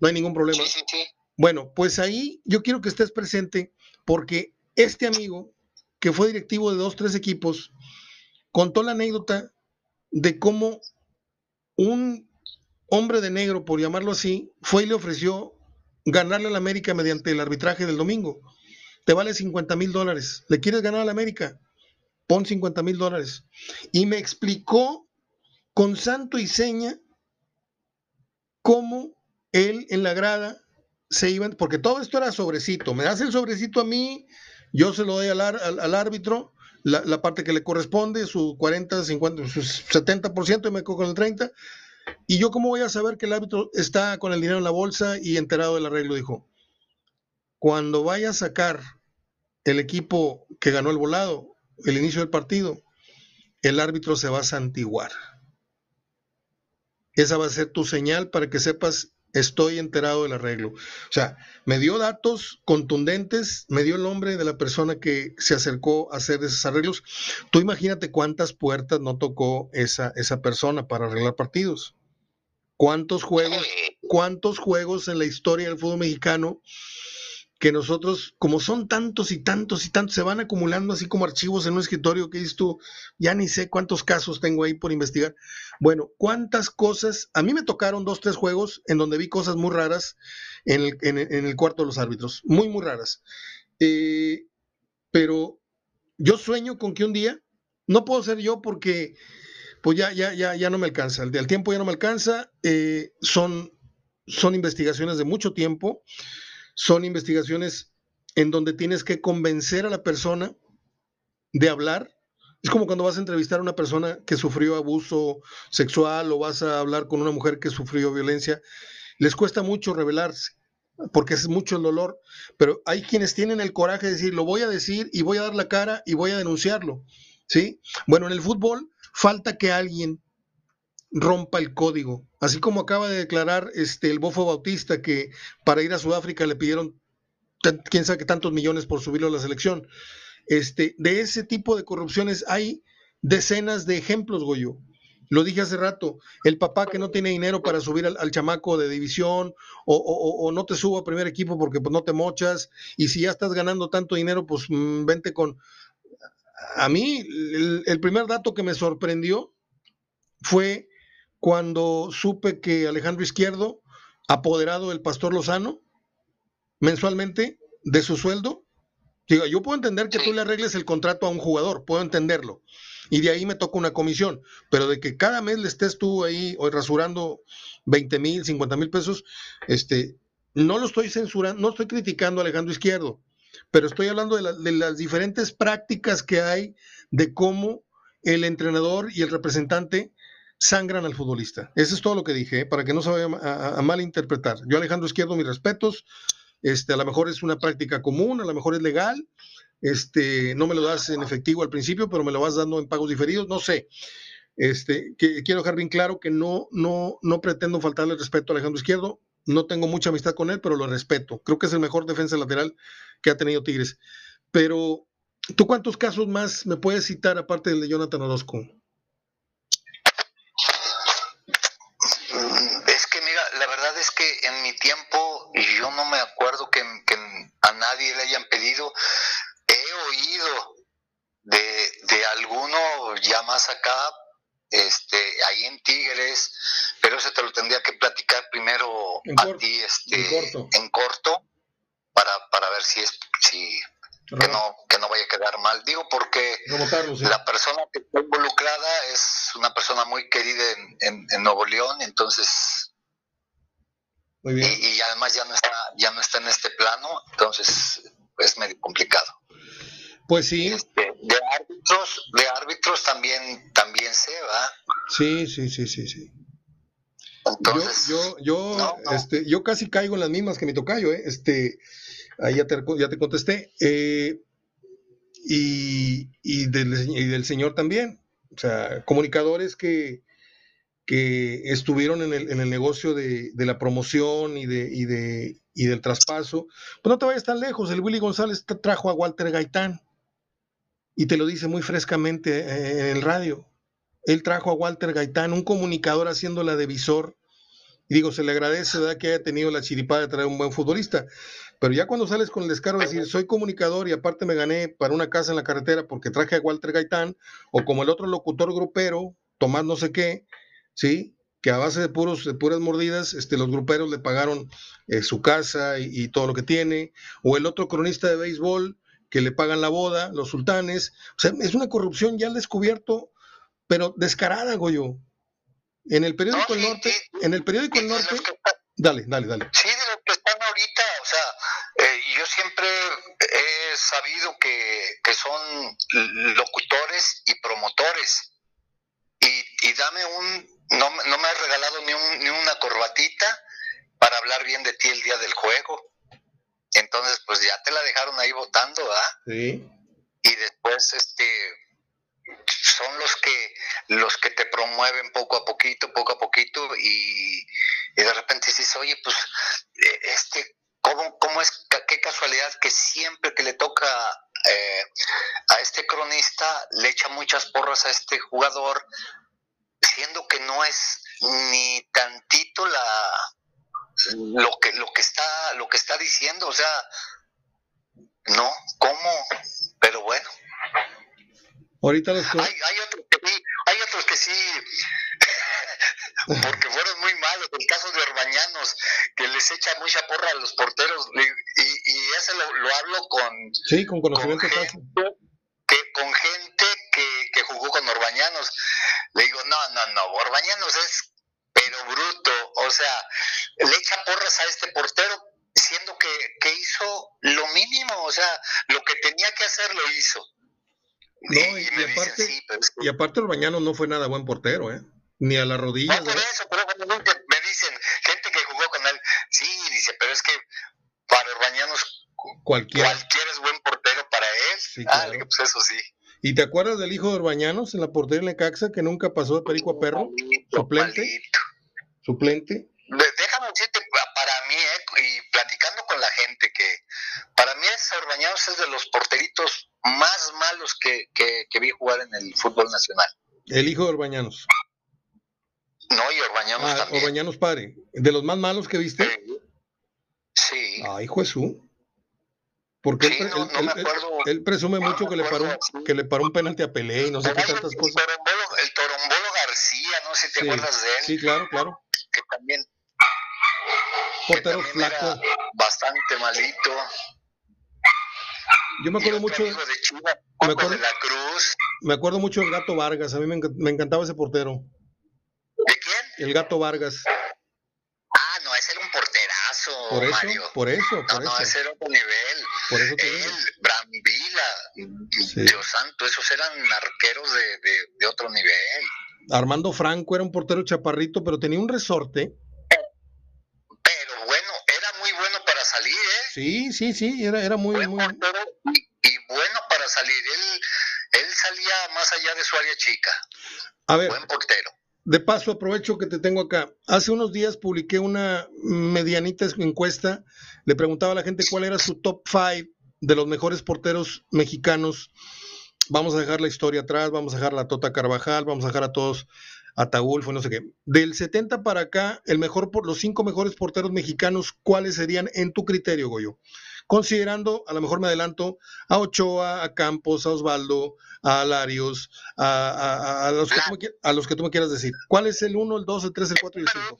No hay ningún problema. Sí, sí, sí. Bueno, pues ahí yo quiero que estés presente porque este amigo, que fue directivo de dos, tres equipos, contó la anécdota de cómo un hombre de negro, por llamarlo así, fue y le ofreció ganarle al América mediante el arbitraje del domingo. Te vale 50 mil dólares. ¿Le quieres ganar al América? Pon 50 mil dólares. Y me explicó con santo y seña cómo él en la grada se iba, porque todo esto era sobrecito. Me das el sobrecito a mí, yo se lo doy al, árbitro, la, parte que le corresponde, su 40, 50, su 70% y me cojo con el 30%. Y yo cómo voy a saber que el árbitro está con el dinero en la bolsa y enterado del arreglo, dijo. Cuando vaya a sacar el equipo que ganó el volado, el inicio del partido, el árbitro se va a santiguar. Esa va a ser tu señal para que sepas estoy enterado del arreglo. O sea, me dio datos contundentes, me dio el nombre de la persona que se acercó a hacer esos arreglos. Tú imagínate cuántas puertas no tocó esa, esa persona para arreglar partidos. ¿Cuántos juegos, cuántos juegos en la historia del fútbol mexicano que nosotros, como son tantos y tantos y tantos, se van acumulando así como archivos en un escritorio que dices tú, ya ni sé cuántos casos tengo ahí por investigar. Bueno, cuántas cosas, a mí me tocaron dos, tres juegos en donde vi cosas muy raras en el, cuarto de los árbitros, muy, muy raras. Eh, pero yo sueño con que un día, no puedo ser yo porque pues ya, ya, ya, ya no me alcanza, el, el tiempo ya no me alcanza, eh, son, son investigaciones de mucho tiempo son investigaciones en donde tienes que convencer a la persona de hablar. Es como cuando vas a entrevistar a una persona que sufrió abuso sexual o vas a hablar con una mujer que sufrió violencia. Les cuesta mucho revelarse porque es mucho el dolor, pero hay quienes tienen el coraje de decir, lo voy a decir y voy a dar la cara y voy a denunciarlo. ¿Sí? Bueno, en el fútbol falta que alguien rompa el código. Así como acaba de declarar este, el Bofo Bautista que para ir a Sudáfrica le pidieron quién sabe tantos millones por subirlo a la selección. Este, de ese tipo de corrupciones hay decenas de ejemplos, Goyo. Lo dije hace rato, el papá que no tiene dinero para subir al, chamaco de división o, no te subo a primer equipo porque pues, no te mochas y si ya estás ganando tanto dinero, pues mm, vente con... A mí el primer dato que me sorprendió fue cuando supe que Alejandro Izquierdo, apoderado del pastor Lozano, mensualmente de su sueldo, digo, yo puedo entender que tú le arregles el contrato a un jugador, puedo entenderlo, y de ahí me toca una comisión, pero de que cada mes le estés tú ahí rasurando 20 mil, 50 mil pesos, este, no lo estoy censurando, no estoy criticando a Alejandro Izquierdo, pero estoy hablando de, de las diferentes prácticas que hay de cómo el entrenador y el representante sangran al futbolista. Eso es todo lo que dije, ¿eh? para que no se vaya a, malinterpretar. Yo, Alejandro Izquierdo, mis respetos. Este, a lo mejor es una práctica común, a lo mejor es legal. Este, no me lo das en efectivo al principio, pero me lo vas dando en pagos diferidos, no sé. Este, quiero dejar bien claro que no, no, no pretendo faltarle respeto a Alejandro Izquierdo. No tengo mucha amistad con él, pero lo respeto. Creo que es el mejor defensa lateral que ha tenido Tigres. Pero, ¿tú cuántos casos más me puedes citar aparte del de Jonathan Orozco? en mi tiempo, y yo no me acuerdo que, a nadie le hayan pedido, he oído de, de alguno ya más acá, este, ahí en Tigres, pero eso te lo tendría que platicar primero a ti, este, en corto, para, para ver si es, si, que no, que no vaya a quedar mal. Digo porque la persona que está involucrada es una persona muy querida en, en Nuevo León, entonces y, además ya no está, ya no está en este plano, entonces es medio complicado. Pues sí. Este, de árbitros, de árbitros también, también se va. Sí, sí, sí, sí, sí. Entonces, yo, yo, yo, Este, yo casi caigo en las mismas que mi tocayo, ¿eh? Este, ahí ya te, ya te contesté. Eh, y, y, del, señor también. O sea, comunicadores que, que estuvieron en el, en el negocio de, de, la promoción y, de, y, de, y del traspaso. Pues no te vayas tan lejos. El Willy González trajo a Walter Gaitán y te lo dice muy frescamente eh, en el radio. Él trajo a Walter Gaitán, un comunicador haciéndola de visor. Y digo, se le agradece ¿verdad? que haya tenido la chiripada de traer un buen futbolista. Pero ya cuando sales con el descaro de decir, soy comunicador y aparte me gané para una casa en la carretera porque traje a Walter Gaitán, o como el otro locutor grupero, Tomás no sé qué, ¿sí? Que a base de, puros, de puras mordidas, este, los gruperos le pagaron eh, su casa y, y, todo lo que tiene, o el otro cronista de béisbol que le pagan la boda, los sultanes, o sea, es una corrupción ya al descubierto pero descarada, Goyo. En el periódico El Norte, en el periódico El Norte, dale, dale, dale. Sí, de lo que están ahorita, o sea, eh, yo siempre he sabido que, que son locutores y promotores. Y, y dame un, no, no, me has regalado ni, un, ni una corbatita para hablar bien de ti el día del juego. Entonces, pues ya te la dejaron ahí votando, ¿ah? Sí. Y después, este, son los que los que te promueven poco a poquito, poco a poquito y, de repente dices, oye, pues eh, este, ¿cómo, cómo es, qué casualidad que siempre que le toca eh, a este cronista le echa muchas porras a este jugador, siendo que no es ni tantito la lo que lo que está lo que está diciendo, o sea, no, ¿cómo? Pero bueno. Ahorita los hay, hay, otros que sí, hay otros que sí, porque fueron muy malos. El caso de Orbañanos, que les echa mucha porra a los porteros, y, y ese lo, hablo con. Sí, con conocimiento con gente, que, con gente jugó con Orbañanos. Le digo, no, no, no, Orbañanos es pero bruto, o sea, le echa porras a este portero siendo que, que hizo lo mínimo, o sea, lo que tenía que hacer lo hizo. No, y, aparte, y aparte Orbañanos no fue nada buen portero, ¿eh? Ni a la rodilla. No, por eso, pero me dicen, gente que jugó con él, sí, dice, pero es que para Orbañanos cualquiera, cualquiera es buen portero para él. Sí, ah, pues eso sí. ¿Y te acuerdas del hijo de Orbañanos en la portería en Necaxa que nunca pasó de perico a perro? suplente. Suplente. Déjame decirte, para mí, eh, y platicando con la gente, que para mí es Orbañanos es de los porteritos más malos que, que, vi jugar en el fútbol nacional. El hijo de Orbañanos. No, y Orbañanos ah, también. Orbañanos padre. ¿De los más malos que viste? Sí. Ay, Jesús. Porque él, él, presume mucho que le, paró, que le paró un penalti a Pelé y no sé qué tantas cosas. el Torombolo García, no sé si te acuerdas de él. Sí, claro, claro. Que también. Portero flaco. bastante malito. Yo me acuerdo mucho. De me, acuerdo, de la Cruz. me acuerdo mucho del Gato Vargas. A mí me, encantaba ese portero. ¿De quién? El Gato Vargas. Ah, no, ese era un porterazo. Por eso, Mario. por eso. Por no, eso. no, ese era otro nivel. Por eso te Él, Brambila, sí. Dios santo, esos eran arqueros de, de, de otro nivel. Armando Franco era un portero chaparrito, pero tenía un resorte Sí, sí, sí, era, era muy, muy... y, bueno para salir. Él, él salía más allá de su área chica. A ver. Buen portero. De paso, aprovecho que te tengo acá. Hace unos días publiqué una medianita encuesta. Le preguntaba a la gente cuál era su top 5 de los mejores porteros mexicanos. Vamos a dejar la historia atrás, vamos a dejar la Tota Carvajal, vamos a dejar a todos Ataulfo, no sé qué. Del 70 para acá, el mejor por los cinco mejores porteros mexicanos, ¿cuáles serían en tu criterio, Goyo? Considerando, a lo mejor me adelanto, a Ochoa, a Campos, a Osvaldo, a Larios, a, a, los, que tú me, a los que tú me quieras decir. ¿Cuál es el 1, el 2, el 3, el 4 y el 5?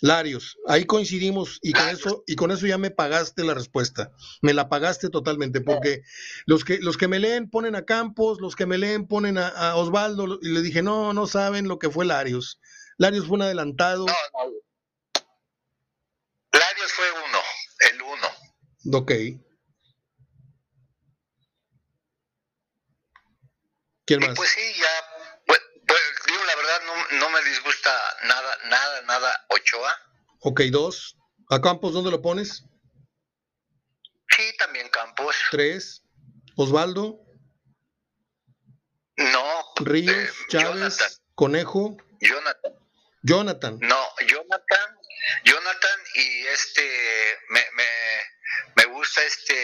Larios, ahí coincidimos y con eso y con eso ya me pagaste la respuesta. Me la pagaste totalmente porque los que los que me leen ponen a Campos, los que me leen ponen a, Osvaldo y le dije, "No, no saben lo que fue Larios." Larios fue un adelantado. No, no. Larios fue uno, el uno. Ok. ¿Quién más? pues sí, ya no, me disgusta nada, nada, nada Ochoa. Ok, dos. ¿A Campos dónde lo pones? Sí, también Campos. Tres. Osvaldo. No. Ríos, eh, Chávez, Conejo. Jonathan. Jonathan. No, Jonathan, Jonathan y este, me, me gusta este,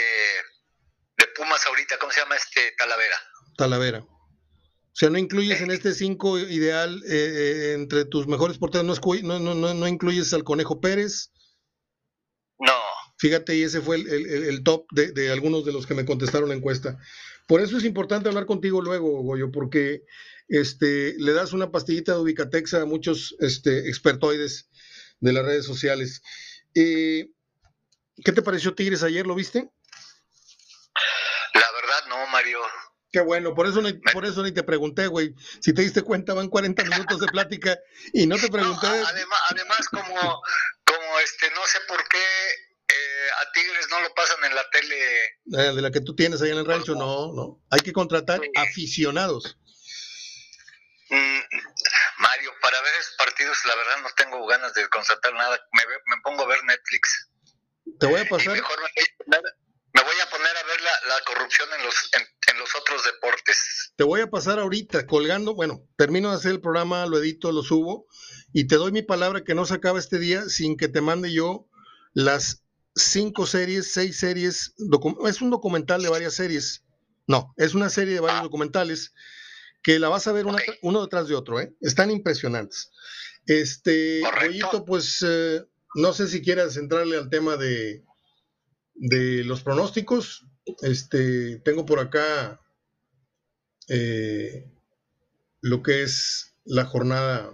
de Pumas ahorita, ¿cómo se llama este? Talavera. Talavera. O sea, no incluyes en este 5 ideal eh, eh, entre tus mejores porteros, no, no, no, no, incluyes al Conejo Pérez. No. Fíjate, y ese fue el, el, top de, de, algunos de los que me contestaron la encuesta. Por eso es importante hablar contigo luego, Goyo, porque este, le das una pastillita de Ubicatex a muchos este, expertoides de las redes sociales. Eh, ¿Qué te pareció Tigres ayer? ¿Lo viste? La verdad no, Mario. Qué bueno, por eso, ni, por eso ni te pregunté, güey. Si te diste cuenta, van 40 minutos de plática y no te pregunté. además, además, como, como este, no sé por qué eh, a Tigres no lo pasan en la tele. Eh, de la que tú tienes ahí en el rancho, no, no. Hay que contratar aficionados. Mm, Mario, para ver esos partidos, la verdad no tengo ganas de contratar nada. Me, me pongo a ver Netflix. Te voy a pasar. mejor me, voy a poner a ver la, corrupción en los, en, los otros deportes. Te voy a pasar ahorita colgando. Bueno, termino de hacer el programa, lo edito, lo subo. Y te doy mi palabra que no se acaba este día sin que te mande yo las cinco series, seis series. Es un documental de varias series. No, es una serie de varios ah. documentales que la vas a ver uno detrás de otro, ¿eh? Están impresionantes. Este, Rollito, pues eh, no sé si quieras entrarle al tema de, de los pronósticos. Este, tengo por acá eh, lo que es la jornada.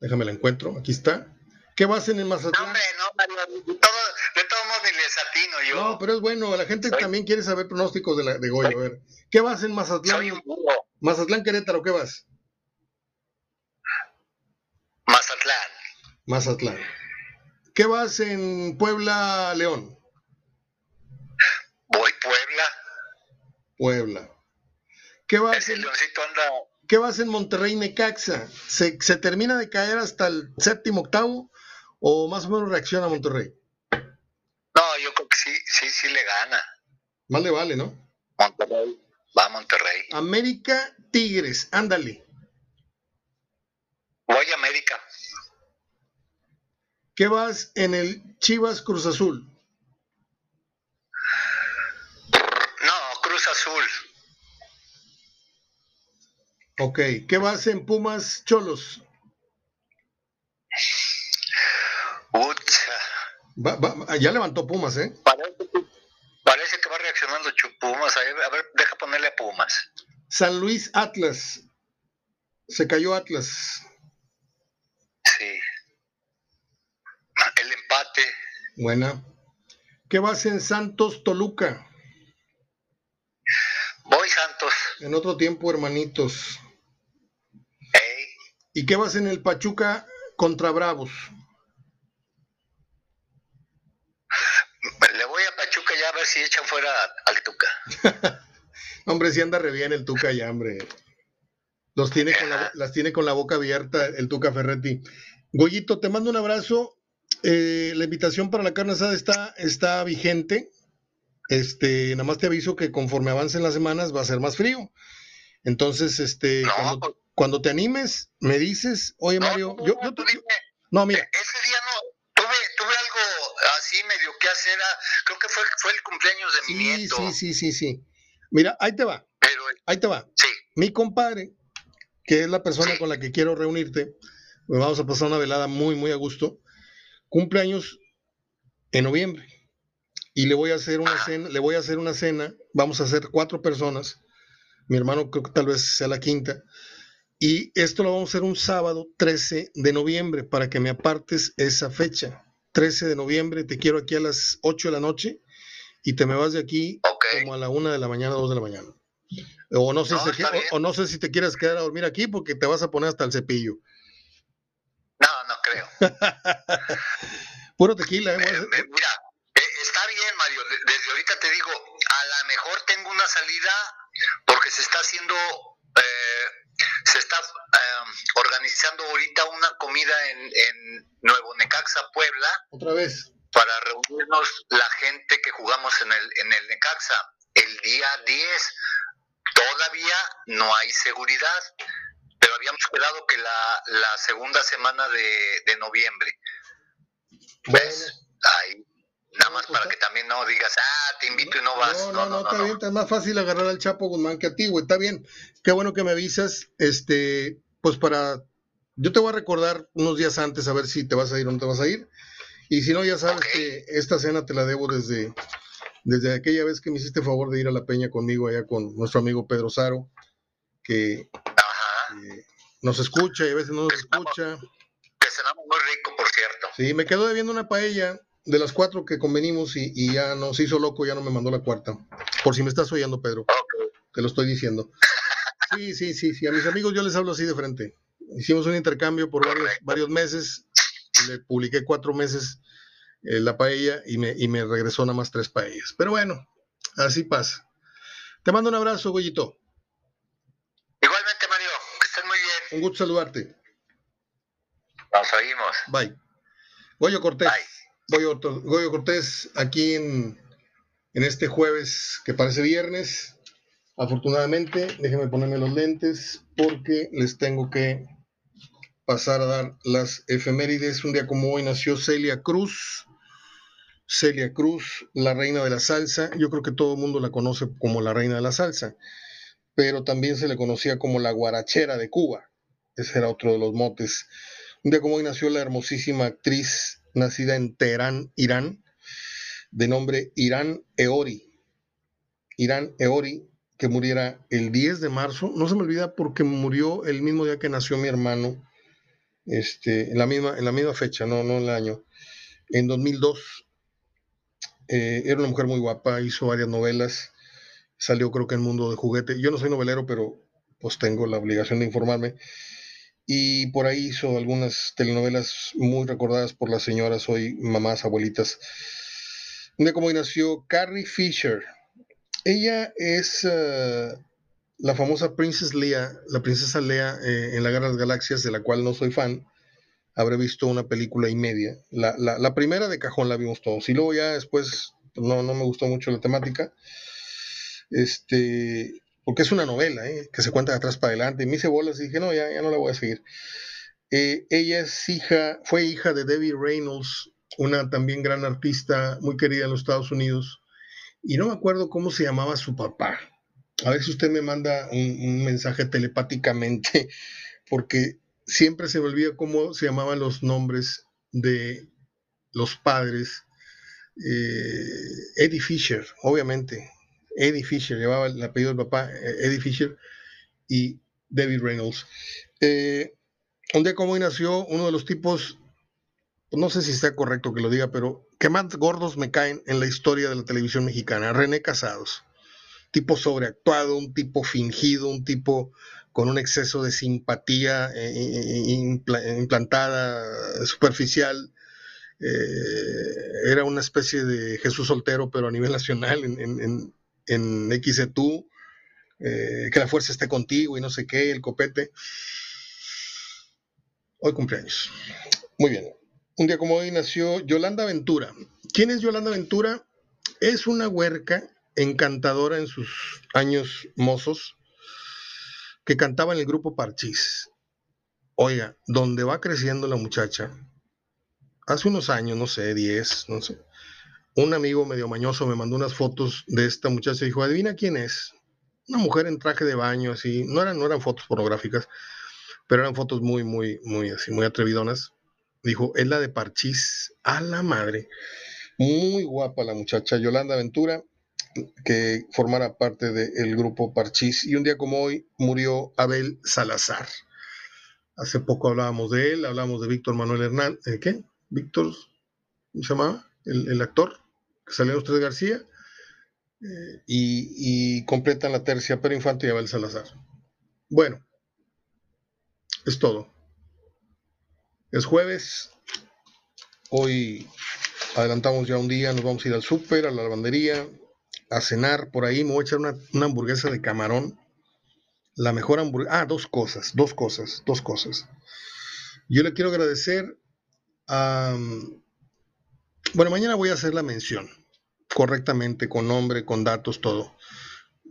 Déjame la encuentro. Aquí está. ¿Qué vas en el Mazatlán? No, hombre, no, Mario, de, todos modos ni les atino yo. No, pero es bueno, la gente también quiere saber pronósticos de, la, de Goyo. A ver, ¿qué vas en Mazatlán? Mazatlán Querétaro, ¿qué vas? Mazatlán. Mazatlán. ¿Qué vas en Puebla, León? Voy Puebla. Puebla. ¿Qué vas en... anda... ¿Qué vas en Monterrey, Necaxa? ¿Se, ¿Se termina de caer hasta el séptimo, octavo? ¿O más o menos reacciona Monterrey? No, yo creo que sí, sí, sí le gana. Más le vale, ¿no? Monterrey. Va a Monterrey. América Tigres, ándale. Voy a América. ¿Qué vas en el Chivas Cruz Azul? No, Cruz Azul. Ok, ¿qué vas en Pumas Cholos? ya levantó Pumas, ¿eh? Parece, que va reaccionando Pumas. A ver, deja ponerle a Pumas. San Luis Atlas. Se cayó Atlas. Sí. El empate. Buena. ¿Qué vas en Santos Toluca? Voy Santos. En otro tiempo, hermanitos. ¿Y qué vas en el Pachuca contra Bravos? Le voy a Pachuca ya a ver si echan fuera al Tuca. hombre, si anda re bien el Tuca ya, hombre. Los tiene con las tiene con la boca abierta el Tuca Ferretti. Goyito, te mando un abrazo. Eh, la invitación para la carne asada está, está vigente. Este, nada más te aviso que conforme avancen las semanas va a ser más frío. Entonces, este, cuando, cuando, te animes, me dices, oye Mario, yo, yo te... No, mira. Ese día no, tuve, tuve algo así medio que hacer, ah, creo que fue, fue el cumpleaños de mi nieto. Sí, sí, sí, sí. Mira, ahí te va. Pero, ahí te va. Sí. Mi compadre, que es la persona con la que quiero reunirte, pues vamos a pasar una velada muy, muy a gusto, cumpleaños en noviembre. Y le voy a hacer una cena, le voy a hacer una cena, vamos a hacer cuatro personas, mi hermano creo que tal vez sea la quinta, y esto lo vamos a hacer un sábado 13 de noviembre para que me apartes esa fecha. 13 de noviembre, te quiero aquí a las 8 de la noche y te me vas de aquí como a la 1 de la mañana, 2 de la mañana. O no, sé si o, no sé si te quieres quedar a dormir aquí porque te vas a poner hasta el cepillo. Puro tequila, ¿eh? mira, eh, está bien, Mario. Desde ahorita te digo, a lo mejor tengo una salida porque se está haciendo eh, se está em, organizando ahorita una comida en, Nuevo Necaxa, Puebla. Otra vez. Para reunirnos la gente que jugamos en el, en el Necaxa el día 10. todavía no hay seguridad, pero habíamos quedado que la, la segunda semana de, de noviembre. ¿Ves? Ahí Nada más para que también no digas, ah, te invito y no vas. No, no, no, está bien, está más fácil agarrar al Chapo Guzmán que a ti, güey, está bien. Qué bueno que me avisas, este, pues para, yo te voy a recordar unos días antes a ver si te vas a ir o no te vas a ir. Y si no, ya sabes que esta cena te la debo desde, desde aquella vez que me hiciste favor de ir a la peña conmigo allá con nuestro amigo Pedro Saro, que nos escucha y a veces no nos escucha. Que cenamos muy rico, por cierto. Sí, me quedo debiendo una paella de las cuatro que convenimos y, ya nos hizo loco, ya no me mandó la cuarta. Por si me estás oyendo, Pedro. Te lo estoy diciendo. Sí, sí, sí, sí. A mis amigos yo les hablo así de frente. Hicimos un intercambio por varios, varios meses. Le publiqué cuatro meses eh, la paella y me, y me regresó nada más tres paellas. Pero bueno, así pasa. Te mando un abrazo, Goyito. Igualmente, Mario. Que estés muy bien. Un gusto saludarte. Nos oímos. Bye. Goyo Cortés. Bye. Goyo, Cortés aquí en, este jueves que parece viernes. Afortunadamente, déjenme ponerme los lentes porque les tengo que pasar a dar las efemérides. Un día como hoy nació Celia Cruz. Celia Cruz, la reina de la salsa. Yo creo que todo el mundo la conoce como la reina de la salsa, pero también se le conocía como la guarachera de Cuba. Ese era otro de los motes. Un día como hoy nació la hermosísima actriz nacida en Teherán, Irán, de nombre Irán Eori. Irán Eori, que muriera el 10 de marzo, no se me olvida porque murió el mismo día que nació mi hermano, este, en, la misma, en la misma fecha, no, no en el año, en 2002. Eh, era una mujer muy guapa, hizo varias novelas, salió creo que en Mundo de Juguete. Yo no soy novelero, pero pues tengo la obligación de informarme y por ahí hizo algunas telenovelas muy recordadas por las señoras hoy, mamás, abuelitas. Como hoy nació Carrie Fisher. Ella es eh, la famosa Princess Leia, la princesa Leia eh, en la Guerra de las Galaxias, de la cual no soy fan. Habré visto una película y media. La, la primera de cajón la vimos todos. Y luego ya después no, no me gustó mucho la temática. Este, porque es una novela ¿eh? que se cuenta de atrás para adelante. Me hice bolas y dije, no, ya, ya no la voy a seguir. Eh, ella es hija, fue hija de Debbie Reynolds, una también gran artista muy querida en los Estados Unidos. Y no me acuerdo cómo se llamaba su papá. A ver si usted me manda un, mensaje telepáticamente, porque siempre se me olvida cómo se llamaban los nombres de los padres. Eh, Eddie Fisher, obviamente, Eddie Fisher, llevaba el apellido del papá, eh, Eddie Fisher, y David Reynolds. Eh, un día como hoy nació uno de los tipos, no sé si está correcto que lo diga, pero que más gordos me caen en la historia de la televisión mexicana, René Casados. Tipo sobreactuado, un tipo fingido, un tipo con un exceso de simpatía eh, implantada, superficial. era una especie de Jesús soltero, pero a nivel nacional en, en XETU, eh, que la fuerza esté contigo y no sé qué, el copete. Hoy cumpleaños. Muy bien. Un día como hoy nació Yolanda Ventura. ¿Quién es Yolanda Ventura? Es una huerca encantadora en sus años mozos que cantaba en el grupo Parchís. Oiga, donde va creciendo la muchacha, hace unos años, no sé, 10, no sé, un amigo medio mañoso me mandó unas fotos de esta muchacha y dijo, adivina quién es. Una mujer en traje de baño, así. No eran, no eran fotos pornográficas, pero eran fotos muy, muy, muy, así, muy atrevidonas. Dijo, es la de Parchís. A la madre. Muy guapa la muchacha Yolanda Ventura, que formara parte del grupo Parchís. Y un día como hoy murió Abel Salazar. Hace poco hablábamos de él, hablamos de Víctor Manuel Hernán. ¿eh, ¿Qué? Víctor, ¿cómo se llamaba? El, el actor salió usted García, eh, y, completan la tercia Pero Infante y Abel Salazar. Bueno, es todo. Es jueves, hoy adelantamos ya un día, nos vamos a ir al súper, a la lavandería, a cenar por ahí, me voy a echar una, hamburguesa de camarón. La mejor hamburguesa. Ah, dos cosas, dos cosas, dos cosas. Yo le quiero agradecer a, bueno, mañana voy a hacer la mención correctamente, con nombre, con datos, todo.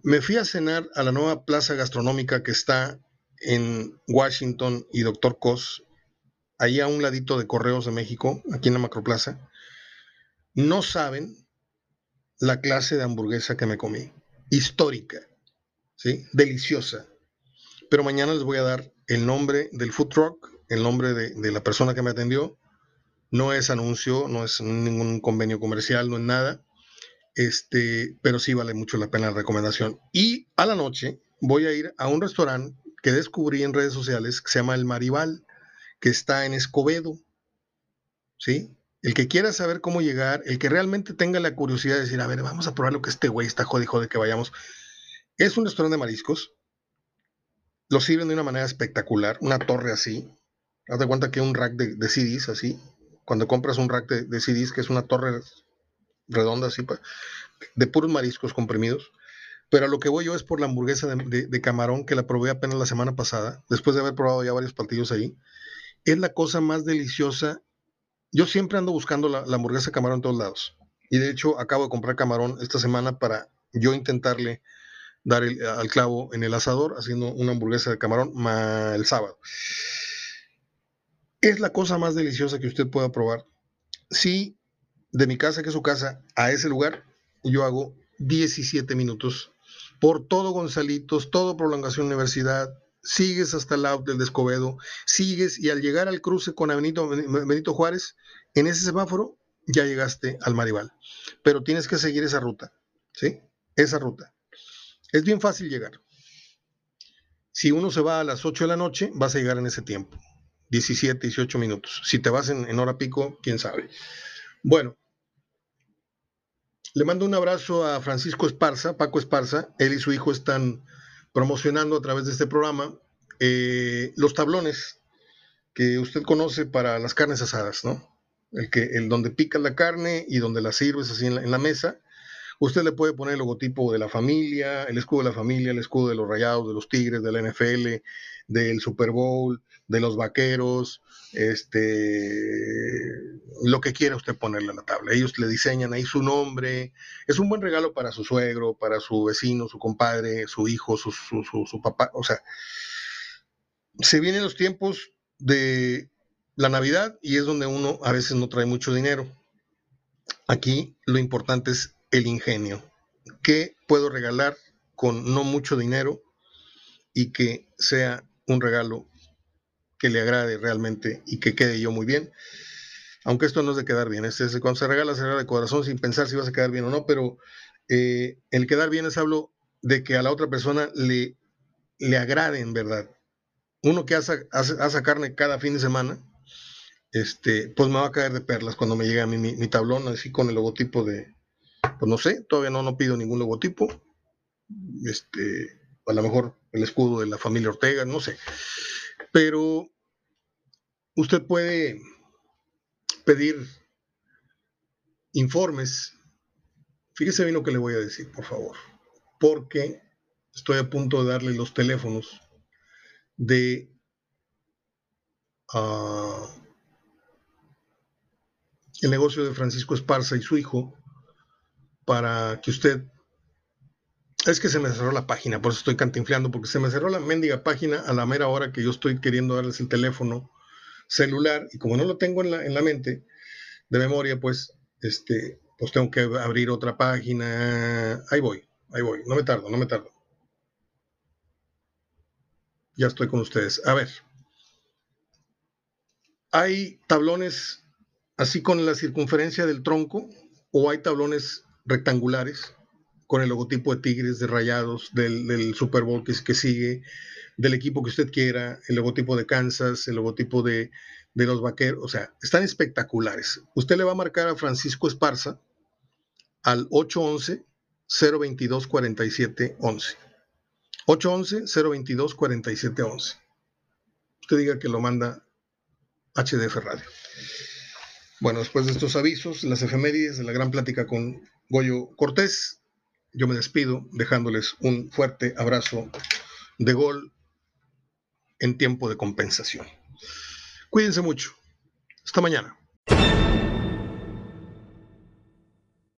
me fui a cenar a la nueva plaza gastronómica que está en Washington y Doctor Cos, ahí a un ladito de Correos de México, aquí en la Macroplaza. No saben la clase de hamburguesa que me comí. Histórica, ¿sí? Deliciosa. Pero mañana les voy a dar el nombre del food truck, el nombre de, de la persona que me atendió. No es anuncio, no es ningún convenio comercial, no es nada este, pero sí vale mucho la pena la recomendación. Y a la noche voy a ir a un restaurante que descubrí en redes sociales que se llama El Maribal, que está en Escobedo. ¿Sí? El que quiera saber cómo llegar, el que realmente tenga la curiosidad de decir, a ver, vamos a probar lo que este güey está jode, jode que vayamos. Es un restaurante de mariscos. Lo sirven de una manera espectacular, una torre así. Haz de cuenta que un rack de, de CDs así. Cuando compras un rack de, de CDs, que es una torre redonda así, de puros mariscos comprimidos. Pero a lo que voy yo es por la hamburguesa de, camarón que la probé apenas la semana pasada, después de haber probado ya varios platillos ahí. Es la cosa más deliciosa. Yo siempre ando buscando la, hamburguesa de camarón en todos lados. Y de hecho acabo de comprar camarón esta semana para yo intentarle dar el, al clavo en el asador haciendo una hamburguesa de camarón el sábado. Es la cosa más deliciosa que usted pueda probar. Sí, de mi casa, que es su casa, a ese lugar, yo hago 17 minutos por todo Gonzalitos, todo Prolongación Universidad, sigues hasta el lado del Descobedo, sigues y al llegar al cruce con Benito, Benito Juárez, en ese semáforo ya llegaste al Maribal. Pero tienes que seguir esa ruta, ¿sí? Esa ruta. Es bien fácil llegar. Si uno se va a las 8 de la noche, vas a llegar en ese tiempo. 17, 18 minutos. Si te vas en, en hora pico, quién sabe. Bueno, le mando un abrazo a Francisco Esparza, Paco Esparza. Él y su hijo están promocionando a través de este programa eh, los tablones que usted conoce para las carnes asadas, ¿no? El que, el donde picas la carne y donde la sirves así en la, mesa. Usted le puede poner el logotipo de la familia, el escudo de la familia, el escudo de los rayados, de los tigres, de la NFL, del Super Bowl, de los vaqueros, este, lo que quiera usted ponerle a la tabla. Ellos le diseñan ahí su nombre. Es un buen regalo para su suegro, para su vecino, su compadre, su hijo, su, su, papá. O sea, se vienen los tiempos de la Navidad y es donde uno a veces no trae mucho dinero. Aquí lo importante es el ingenio. ¿Qué puedo regalar con no mucho dinero y que sea un regalo que le agrade realmente y que quede yo muy bien. Aunque esto no es de quedar bien, es, cuando se regala, se regala de corazón sin pensar si vas a quedar bien o no, pero eh, el quedar bien es hablo de que a la otra persona le, le agrade en verdad. Uno que hace, carne cada fin de semana, este, pues me va a caer de perlas cuando me llegue a mi, mi, tablón, así con el logotipo de, pues no sé, todavía no, no pido ningún logotipo. Este, a lo mejor el escudo de la familia Ortega, no sé. Pero usted puede pedir informes. Fíjese bien lo que le voy a decir, por favor, porque estoy a punto de darle los teléfonos de ah, el negocio de Francisco Esparza y su hijo para que usted es que se me cerró la página, por eso estoy cantinfleando, porque se me cerró la mendiga página a la mera hora que yo estoy queriendo darles el teléfono celular y como no lo tengo en la, en la mente de memoria, pues, este, pues tengo que abrir otra página. Ahí voy, ahí voy, no me tardo, no me tardo. Ya estoy con ustedes. A ver, hay tablones así con la circunferencia del tronco o hay tablones rectangulares con el logotipo de Tigres, de Rayados, del, Super Bowl que, que, sigue, del equipo que usted quiera, el logotipo de Kansas, el logotipo de, los Vaqueros, o sea, están espectaculares. Usted le va a marcar a Francisco Esparza al 811 022 47 11. 811 022 47 11. Usted diga que lo manda HDF Radio. Bueno, después de estos avisos, las efemérides de la gran plática con Goyo Cortés, yo me despido dejándoles un fuerte abrazo de gol en tiempo de compensación. Cuídense mucho. Hasta mañana.